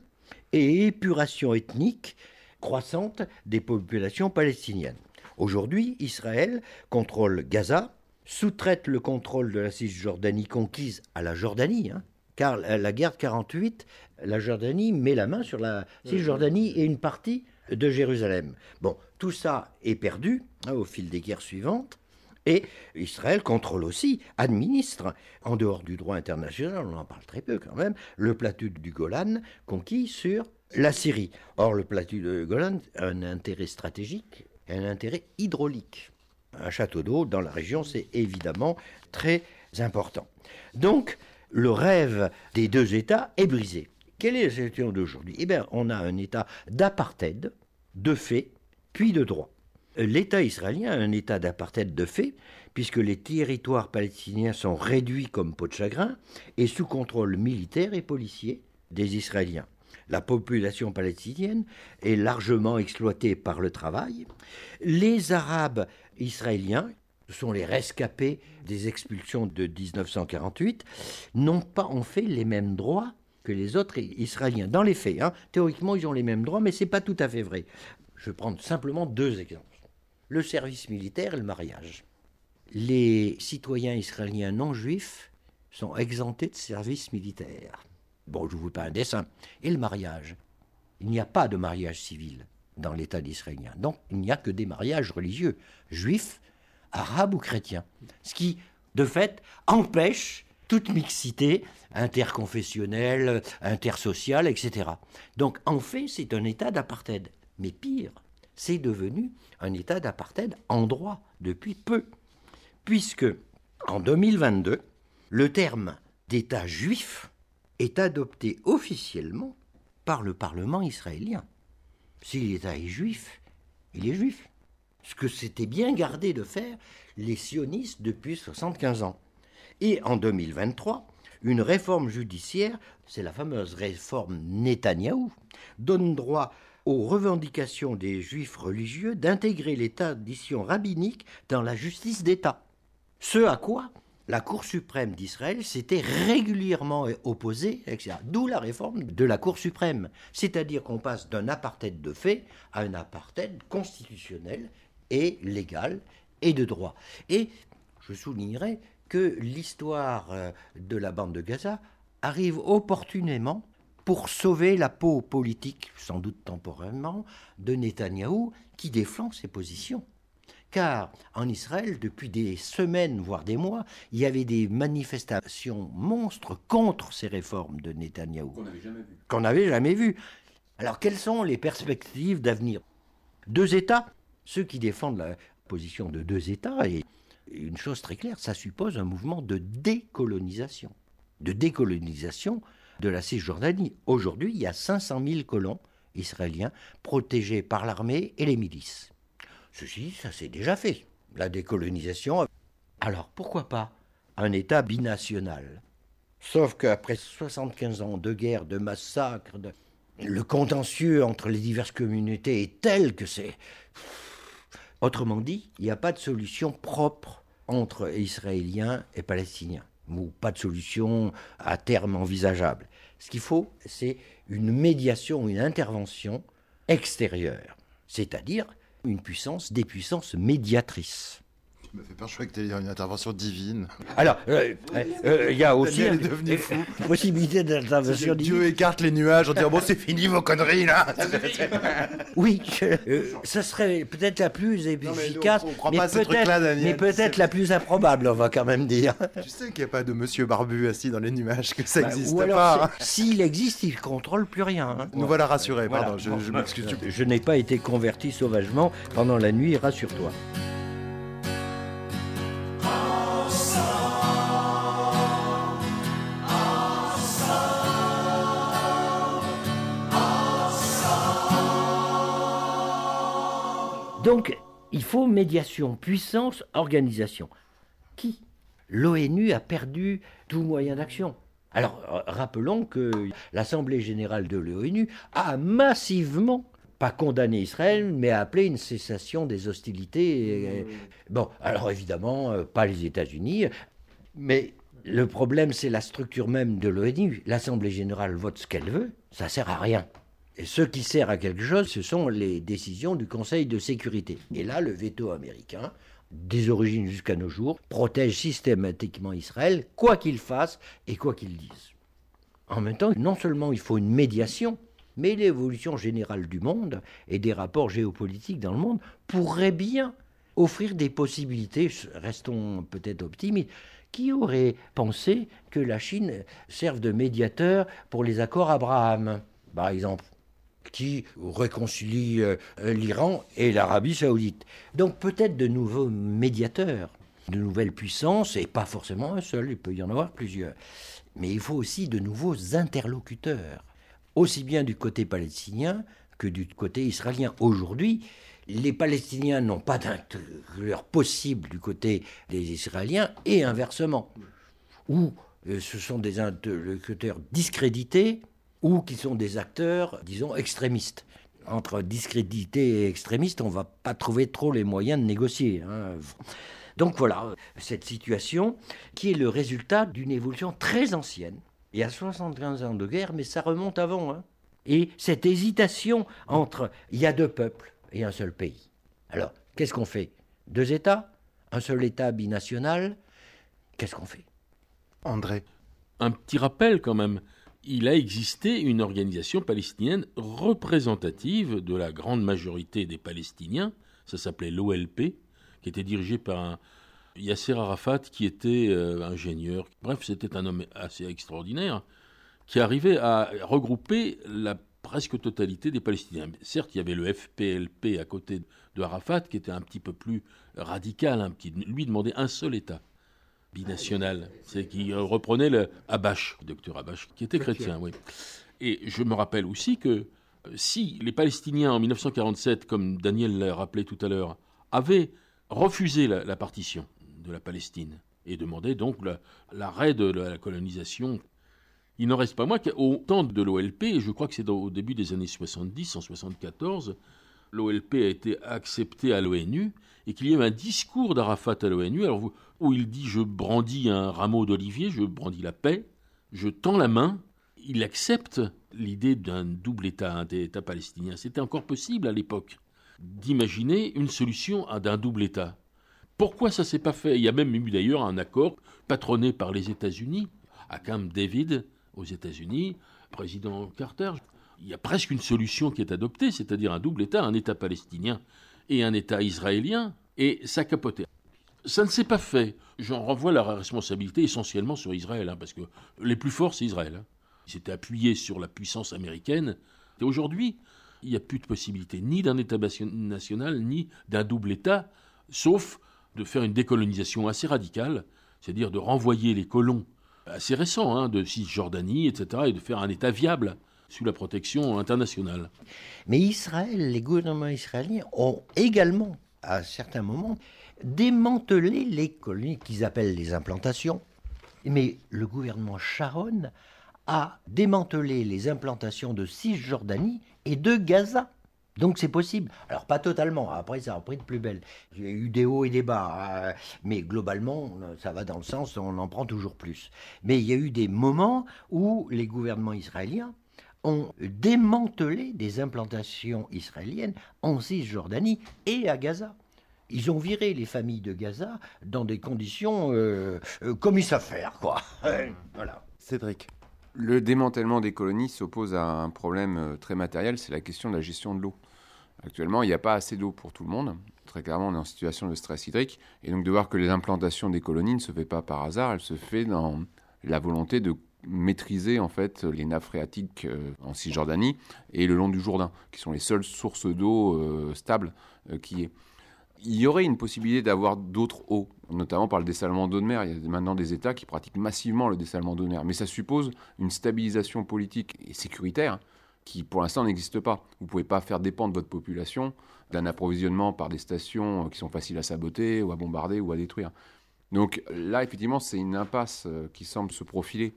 et épuration ethnique croissante des populations palestiniennes. Aujourd'hui, Israël contrôle Gaza, sous-traite le contrôle de la Cisjordanie conquise à la Jordanie, hein, car la guerre de 48, la Jordanie met la main sur la Cisjordanie et une partie de Jérusalem. Bon, tout ça est perdu hein, au fil des guerres suivantes. Et Israël contrôle aussi, administre, en dehors du droit international, on en parle très peu quand même, le plateau du Golan conquis sur la Syrie. Or, le plateau du Golan a un intérêt stratégique un intérêt hydraulique. Un château d'eau dans la région, c'est évidemment très important. Donc, le rêve des deux États est brisé. Quelle est la situation d'aujourd'hui? Eh bien, on a un État d'apartheid, de fait, puis de droit. L'État israélien a un État d'apartheid de fait, puisque les territoires palestiniens sont réduits comme peau de chagrin et sous contrôle militaire et policier des Israéliens. La population palestinienne est largement exploitée par le travail. Les Arabes israéliens, sont les rescapés des expulsions de 1948, n'ont pas en fait les mêmes droits que les autres Israéliens. Dans les faits, hein, théoriquement, ils ont les mêmes droits, mais ce n'est pas tout à fait vrai. Je vais prendre simplement deux exemples le service militaire et le mariage. Les citoyens israéliens non juifs sont exemptés de service militaire. Bon, je vous pas un dessin. Et le mariage? Il n'y a pas de mariage civil dans l'État d'israélien. Donc, il n'y a que des mariages religieux, juifs, arabes ou chrétiens. Ce qui, de fait, empêche toute mixité interconfessionnelle, intersociale, etc. Donc, en fait, c'est un État d'apartheid. Mais pire, c'est devenu un État d'apartheid en droit depuis peu, puisque en 2022, le terme d'État juif est adopté officiellement par le Parlement israélien. Si l'État est juif, il est juif. Ce que s'étaient bien gardé de faire les sionistes depuis 75 ans. Et en 2023, une réforme judiciaire, c'est la fameuse réforme Netanyahou, donne droit aux revendications des juifs religieux d'intégrer les traditions rabbiniques dans la justice d'État. Ce à quoi la Cour suprême d'Israël s'était régulièrement opposée. D'où la réforme de la Cour suprême. C'est-à-dire qu'on passe d'un apartheid de fait à un apartheid constitutionnel et légal et de droit. Et je soulignerai que l'histoire euh, de la bande de Gaza arrive opportunément pour sauver la peau politique, sans doute temporairement, de Netanyahou, qui défend ses positions. car en Israël, depuis des semaines, voire des mois, il y avait des manifestations monstres contre ces réformes de Netanyahou. Qu'on n'avait jamais vu. Qu'on n'avait jamais vues. Alors, quelles sont les perspectives d'avenir? Deux États, ceux qui défendent la position de deux États, et une chose très claire, ça suppose un mouvement de décolonisation. De décolonisation de la Cisjordanie. Aujourd'hui, il y a 500 000 colons israéliens protégés par l'armée et les milices. Ceci, ça s'est déjà fait. La décolonisation. Alors, pourquoi pas un État binational? Sauf qu'après 75 ans de guerre, de massacres, le contentieux entre les diverses communautés est tel que c'est... Autrement dit, il n'y a pas de solution propre entre Israéliens et Palestiniens, ou pas de solution à terme envisageable. Ce qu'il faut, c'est une médiation, une intervention extérieure, c'est-à-dire une puissance, des puissances médiatrices. Tu me fais peur, je croyais que tu allais dire une intervention divine. Alors, euh, euh, il y a aussi une possibilité d'intervention divine. Dieu écarte les nuages en disant bon c'est fini vos conneries là. *laughs* Oui, euh, ça serait peut-être la plus mais efficace, on mais pas à ces peut-être trucs-là, Daniel. mais peut-être la plus improbable, on va quand même dire. tu sais qu'il n'y a pas de monsieur barbu assis dans les nuages, que ça Bah, n'existe alors, pas. s'il existe, il contrôle plus rien. hein. Nous voilà rassurés, Voilà. pardon, je, je Bon, m'excuse. euh, Je n'ai pas été converti sauvagement pendant la nuit, rassure-toi. Donc, il faut médiation, puissance, organisation. Qui L'ONU a perdu tout moyen d'action. Alors, euh, rappelons que l'Assemblée générale de l'ONU a massivement, pas condamné Israël, mais a appelé une cessation des hostilités. Et- Bon, alors évidemment, euh, pas les États-Unis, mais le problème, c'est la structure même de l'ONU. L'Assemblée générale vote ce qu'elle veut, ça sert à rien. Et ce qui sert à quelque chose, ce sont les décisions du Conseil de sécurité. Et là, le veto américain, des origines jusqu'à nos jours, protège systématiquement Israël, quoi qu'il fasse et quoi qu'il dise. En même temps, non seulement il faut une médiation, mais l'évolution générale du monde et des rapports géopolitiques dans le monde pourrait bien offrir des possibilités, restons peut-être optimistes, qui aurait pensé que la Chine serve de médiateur pour les accords Abraham, par exemple qui réconcilie euh, l'Iran et l'Arabie saoudite. Donc peut-être de nouveaux médiateurs, de nouvelles puissances, et pas forcément un seul, il peut y en avoir plusieurs. Mais il faut aussi de nouveaux interlocuteurs, aussi bien du côté palestinien que du côté israélien. Aujourd'hui, les Palestiniens n'ont pas d'interlocuteur possible du côté des Israéliens et inversement. Ou euh, ce sont des interlocuteurs discrédités ou qui sont des acteurs, disons, extrémistes. Entre discrédités et extrémistes, on ne va pas trouver trop les moyens de négocier. hein. Donc voilà, cette situation qui est le résultat d'une évolution très ancienne. Il y a 75 ans de guerre, mais ça remonte avant. hein. Et cette hésitation entre il y a deux peuples et un seul pays. Alors, qu'est-ce qu'on fait? Deux États? Un seul État binational? Qu'est-ce qu'on fait? André. Un petit rappel quand même. Il a existé une organisation palestinienne représentative de la grande majorité des Palestiniens. Ça s'appelait l'OLP, qui était dirigée par Yasser Arafat, qui était euh, ingénieur. Bref, c'était un homme assez extraordinaire, qui arrivait à regrouper la presque totalité des Palestiniens. Certes, il y avait le FPLP à côté de Arafat, qui était un petit peu plus radical, qui lui demandait un seul État binational, c'est qui euh, reprenait le Abache, docteur Abache, qui était chrétien, oui. Et je me rappelle aussi que euh, si les Palestiniens en 1947, comme Daniel l'a rappelé tout à l'heure, avaient refusé la, la partition de la Palestine et demandaient donc la- l'arrêt de la colonisation, il n'en reste pas moins qu'au temps de l'OLP, et je crois que c'est au début des années 70, en 74, l'OLP a été accepté à l'ONU et qu'il y a eu un discours d'Arafat à l'ONU alors vous- où il dit je brandis un rameau d'olivier, je brandis la paix, je tends la main. Il accepte l'idée d'un double État, un État palestinien. C'était encore possible à l'époque d'imaginer une solution d'un double État. Pourquoi ça s'est pas fait? Il y a même eu d'ailleurs un accord patronné par les États-Unis, à David aux États-Unis, président Carter. Il y a presque une solution qui est adoptée, c'est-à-dire un double État, un État palestinien et un État israélien, et ça capotait. Ça ne s'est pas fait. J'en renvoie la responsabilité essentiellement sur Israël, hein, parce que les plus forts, c'est Israël. Hein. Ils s'étaient appuyés sur la puissance américaine. Et aujourd'hui, il n'y a plus de possibilité ni d'un État national, ni d'un double État, sauf de faire une décolonisation assez radicale, c'est-à-dire de renvoyer les colons assez récents hein, de Cisjordanie, etc., et de faire un État viable sous la protection internationale. Mais Israël, les gouvernements israéliens ont également, à certains moments, démantelé les colonies qu'ils appellent les implantations. Mais le gouvernement Sharon a démantelé les implantations de Cisjordanie et de Gaza. Donc c'est possible. Alors pas totalement, après ça a repris de plus belle. Il y a eu des hauts et des bas, hein. mais globalement ça va dans le sens, on en prend toujours plus. Mais il y a eu des moments où les gouvernements israéliens ont démantelé des implantations israéliennes en Cisjordanie et à Gaza. Ils ont viré les familles de Gaza dans des conditions euh, euh, comme ils savent faire, quoi. voilà. Cédric. Le démantèlement des colonies s'oppose à un problème euh, très matériel, c'est la question de la gestion de l'eau. Actuellement, il n'y a pas assez d'eau pour tout le monde. Très clairement, on est en situation de stress hydrique. Et donc de voir que les implantations des colonies ne se fait pas par hasard, elle se fait dans la volonté de maîtriser en fait les nappes phréatiques euh, en Cisjordanie et le long du Jourdain, qui sont les seules sources d'eau stables qui est il y aurait une possibilité d'avoir d'autres eaux, notamment par le dessalement d'eau de mer. Il y a maintenant des États qui pratiquent massivement le dessalement d'eau de mer. Mais ça suppose une stabilisation politique et sécuritaire qui, pour l'instant, n'existe pas. Vous ne pouvez pas faire dépendre votre population d'un approvisionnement par des stations qui sont faciles à saboter ou à bombarder ou à détruire. Donc là, effectivement, c'est une impasse euh, qui semble se profiler.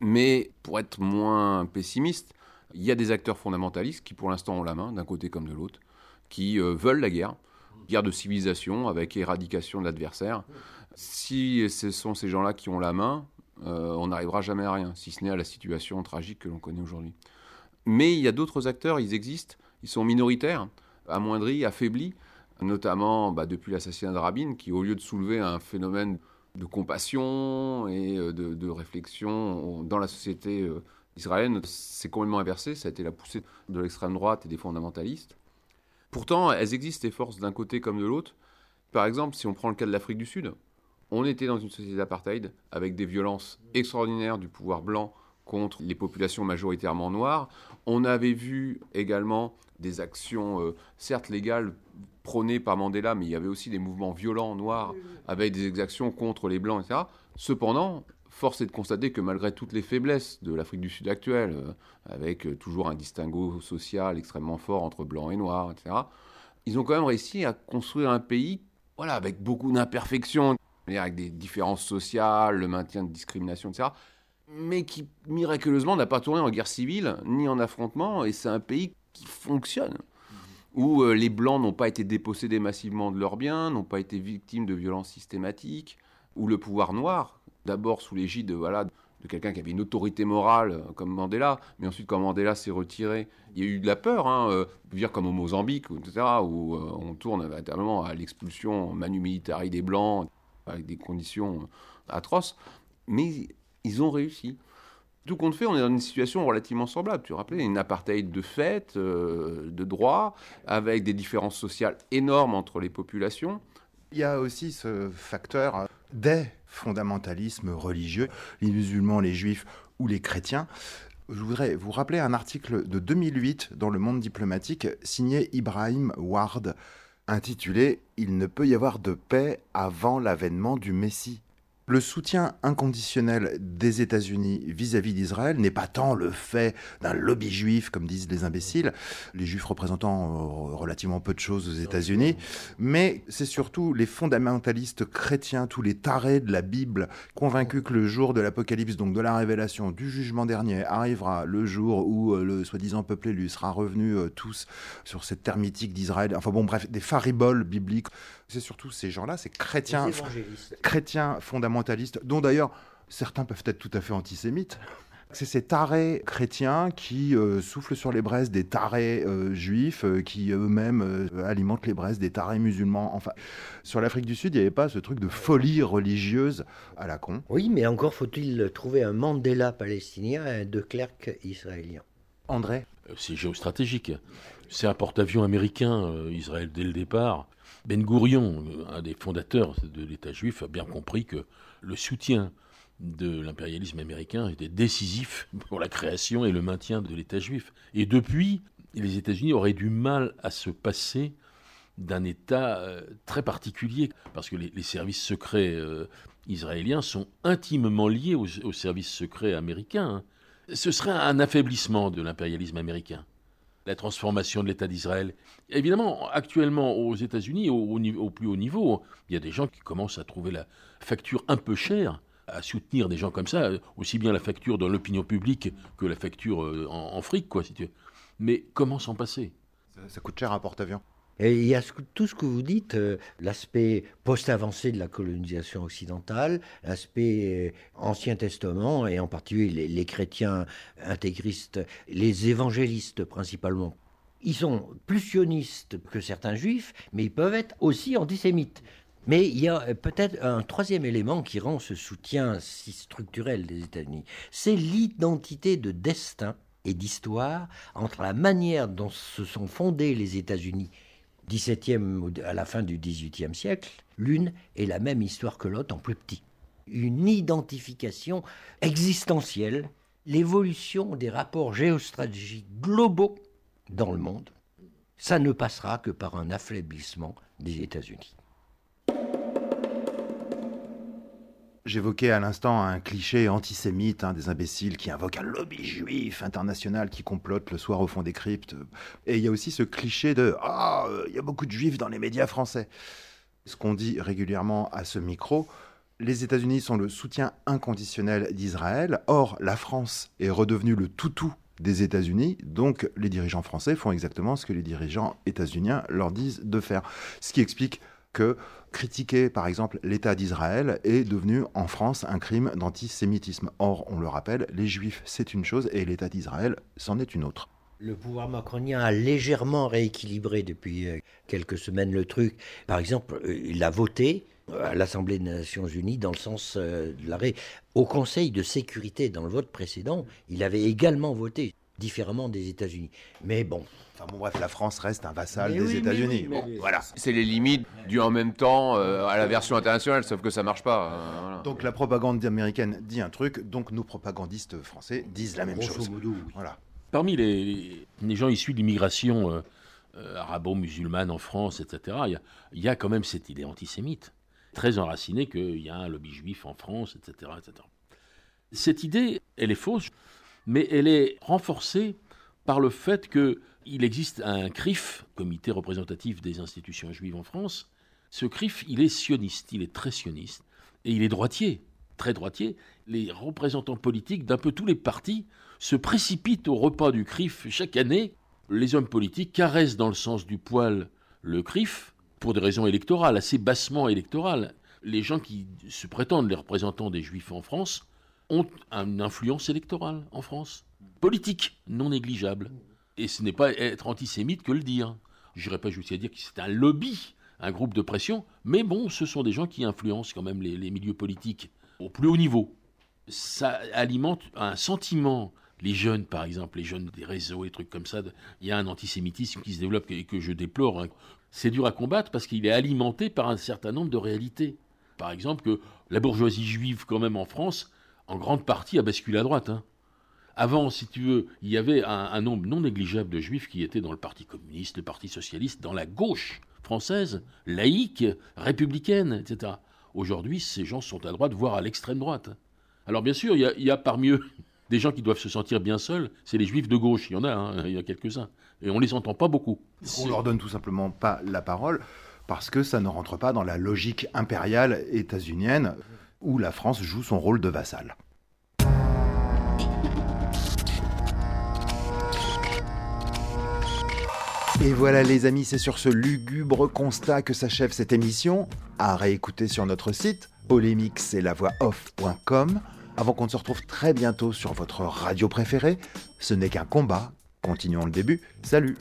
Mais pour être moins pessimiste, il y a des acteurs fondamentalistes qui, pour l'instant, ont la main, d'un côté comme de l'autre, qui euh, veulent la guerre, guerre de civilisation avec éradication de l'adversaire. Si ce sont ces gens-là qui ont la main, euh, on n'arrivera jamais à rien, si ce n'est à la situation tragique que l'on connaît aujourd'hui. Mais il y a d'autres acteurs, ils existent, ils sont minoritaires, amoindris, affaiblis, notamment bah, depuis l'assassinat de Rabin, qui au lieu de soulever un phénomène de compassion et euh, de, réflexion dans la société euh, israélienne, c'est complètement inversé, ça a été la poussée de l'extrême droite et des fondamentalistes. Pourtant, elles existent, les forces, d'un côté comme de l'autre. Par exemple, si on prend le cas de l'Afrique du Sud, on était dans une société d'apartheid avec des violences extraordinaires du pouvoir blanc contre les populations majoritairement noires. On avait vu également des actions, euh, certes légales, prônées par Mandela, mais il y avait aussi des mouvements violents noirs avec des exactions contre les blancs, etc. Cependant, force est de constater que malgré toutes les faiblesses de l'Afrique du Sud actuelle, euh, avec euh, toujours un distinguo social extrêmement fort entre blancs et noirs, etc., ils ont quand même réussi à construire un pays voilà, avec beaucoup d'imperfections, avec des différences sociales, le maintien de discrimination, etc., mais qui miraculeusement n'a pas tourné en guerre civile ni en affrontement, et c'est un pays qui fonctionne où euh, les Blancs n'ont pas été dépossédés massivement de leurs biens, n'ont pas été victimes de violences systématiques, où le pouvoir noir, d'abord sous l'égide voilà, de quelqu'un qui avait une autorité morale euh, comme Mandela, mais ensuite quand Mandela s'est retiré, il y a eu de la peur, hein, euh, dire comme au Mozambique, etc., où euh, on tourne véritablement à l'expulsion manu des Blancs, avec des conditions atroces, mais ils ont réussi. Tout compte fait, on est dans une situation relativement semblable. Tu rappelais, une apartheid de fait, de droit, avec des différences sociales énormes entre les populations. Il y a aussi ce facteur des fondamentalismes religieux, les musulmans, les juifs ou les chrétiens. Je voudrais vous rappeler un article de 2008 dans le monde diplomatique signé Ibrahim Ward intitulé Il ne peut y avoir de paix avant l'avènement du Messie. Le soutien inconditionnel des États-Unis vis-à-vis d'Israël n'est pas tant le fait d'un lobby juif, comme disent les imbéciles, les juifs représentant euh, relativement peu de choses aux États-Unis, mais c'est surtout les fondamentalistes chrétiens, tous les tarés de la Bible, convaincus que le jour de l'Apocalypse, donc de la révélation, du jugement dernier, arrivera le jour où euh, le soi-disant peuple élu sera revenu euh, tous sur cette terre d'Israël. Enfin bon, bref, des fariboles bibliques. C'est surtout ces gens-là, ces chrétiens, chrétiens fondamentalistes, dont d'ailleurs certains peuvent être tout à fait antisémites. C'est ces tarés chrétiens qui euh, soufflent sur les braises des tarés euh, juifs, euh, qui eux-mêmes alimentent les braises des tarés musulmans. Enfin, sur l'Afrique du Sud, il n'y avait pas ce truc de folie religieuse à la con. Oui, mais encore faut-il trouver un Mandela palestinien et un De Klerk israélien. André? C'est géostratégique. C'est un porte-avions américain, Israël, dès le départ. Ben Gourion, un des fondateurs de l'État juif, a bien compris que le soutien de l'impérialisme américain était décisif pour la création et le maintien de l'État juif. Et depuis, les États-Unis auraient du mal à se passer d'un État euh, très particulier, parce que les, services secrets euh, israéliens sont intimement liés aux, services secrets américains. Hein. Ce serait un affaiblissement de l'impérialisme américain, la transformation de l'État d'Israël. Évidemment, actuellement aux États-Unis, au, plus haut niveau, il y a des gens qui commencent à trouver la facture un peu chère à soutenir des gens comme ça, aussi bien la facture dans l'opinion publique que la facture euh, en, fric, quoi. Mais comment s'en passer? Ça, coûte cher un porte-avions? Il y a tout ce que vous dites, euh, l'aspect post-avancé de la colonisation occidentale, l'aspect euh, Ancien Testament, et en particulier les, chrétiens intégristes, les évangélistes principalement. Ils sont plus sionistes que certains juifs, mais ils peuvent être aussi antisémites. Mais il y a euh, peut-être un troisième élément qui rend ce soutien si structurel des États-Unis. C'est l'identité de destin et d'histoire entre la manière dont se sont fondés les États-Unis 17e à la fin du 18e siècle, l'une est la même histoire que l'autre en plus petit. Une identification existentielle, l'évolution des rapports géostratégiques globaux dans le monde, ça ne passera que par un affaiblissement des États-Unis. J'évoquais à l'instant un cliché antisémite, hein, des imbéciles qui invoquent un lobby juif international qui complote le soir au fond des cryptes. Et il y a aussi ce cliché de Ah, il y a beaucoup de juifs dans les médias français. Ce qu'on dit régulièrement à ce micro, les États-Unis sont le soutien inconditionnel d'Israël. Or, la France est redevenue le toutou des États-Unis, donc les dirigeants français font exactement ce que les dirigeants états-uniens leur disent de faire. Ce qui explique que critiquer par exemple l'État d'Israël est devenu en France un crime d'antisémitisme. Or, on le rappelle, les Juifs c'est une chose et l'État d'Israël c'en est une autre. Le pouvoir macronien a légèrement rééquilibré depuis euh, quelques semaines le truc. Par exemple, euh, il a voté euh, à l'Assemblée des Nations Unies dans le sens de l'arrêt. Au Conseil de sécurité, dans le vote précédent, il avait également voté différemment des États-Unis. Mais bon. Enfin bon, bref, la France reste un vassal des États-Unis. voilà. C'est les limites du en même temps euh, à la version internationale, sauf que ça marche pas. Euh, donc la propagande américaine dit un truc, donc nos propagandistes français disent la même chose. Voilà. Parmi les, les, gens issus de l'immigration euh, arabo-musulmane en France, etc., il y, a quand même cette idée antisémite, très enracinée qu'il y a un lobby juif en France, etc., etc. Cette idée, elle est fausse mais elle est renforcée par le fait qu'il existe un CRIF, Comité représentatif des institutions juives en France. Ce CRIF, il est sioniste, il est très sioniste, et il est droitier, très droitier. Les représentants politiques d'un peu tous les partis se précipitent au repas du CRIF chaque année. Les hommes politiques caressent dans le sens du poil le CRIF, pour des raisons électorales, assez bassement électorales. Les gens qui se prétendent les représentants des juifs en France ont une influence électorale en France, politique, non négligeable. Et ce n'est pas être antisémite que le dire. Je n'irai pas jusqu'à dire que c'est un lobby, un groupe de pression, mais bon, ce sont des gens qui influencent quand même les, milieux politiques au plus haut niveau. Ça alimente un sentiment les jeunes, par exemple, les jeunes des réseaux et trucs comme ça, il y a un antisémitisme qui se développe et que je déplore. Hein. C'est dur à combattre parce qu'il est alimenté par un certain nombre de réalités. Par exemple, que la bourgeoisie juive, quand même, en France, en grande partie a basculé à droite. Hein. Avant, si tu veux, il y avait un, nombre non négligeable de juifs qui étaient dans le Parti communiste, le Parti socialiste, dans la gauche française, laïque, républicaine, etc. Aujourd'hui, ces gens sont à droite, voire à l'extrême droite. Alors bien sûr, il y, a, parmi eux *laughs* des gens qui doivent se sentir bien seuls, c'est les juifs de gauche, il y en a, hein, il y a quelques-uns. Et on les entend pas beaucoup. On leur donne tout simplement pas la parole parce que ça ne rentre pas dans la logique impériale états-unienne où la France joue son rôle de vassal. Et voilà les amis, c'est sur ce lugubre constat que s'achève cette émission, à réécouter sur notre site off.com Avant qu'on ne se retrouve très bientôt sur votre radio préférée, ce n'est qu'un combat. Continuons le début. Salut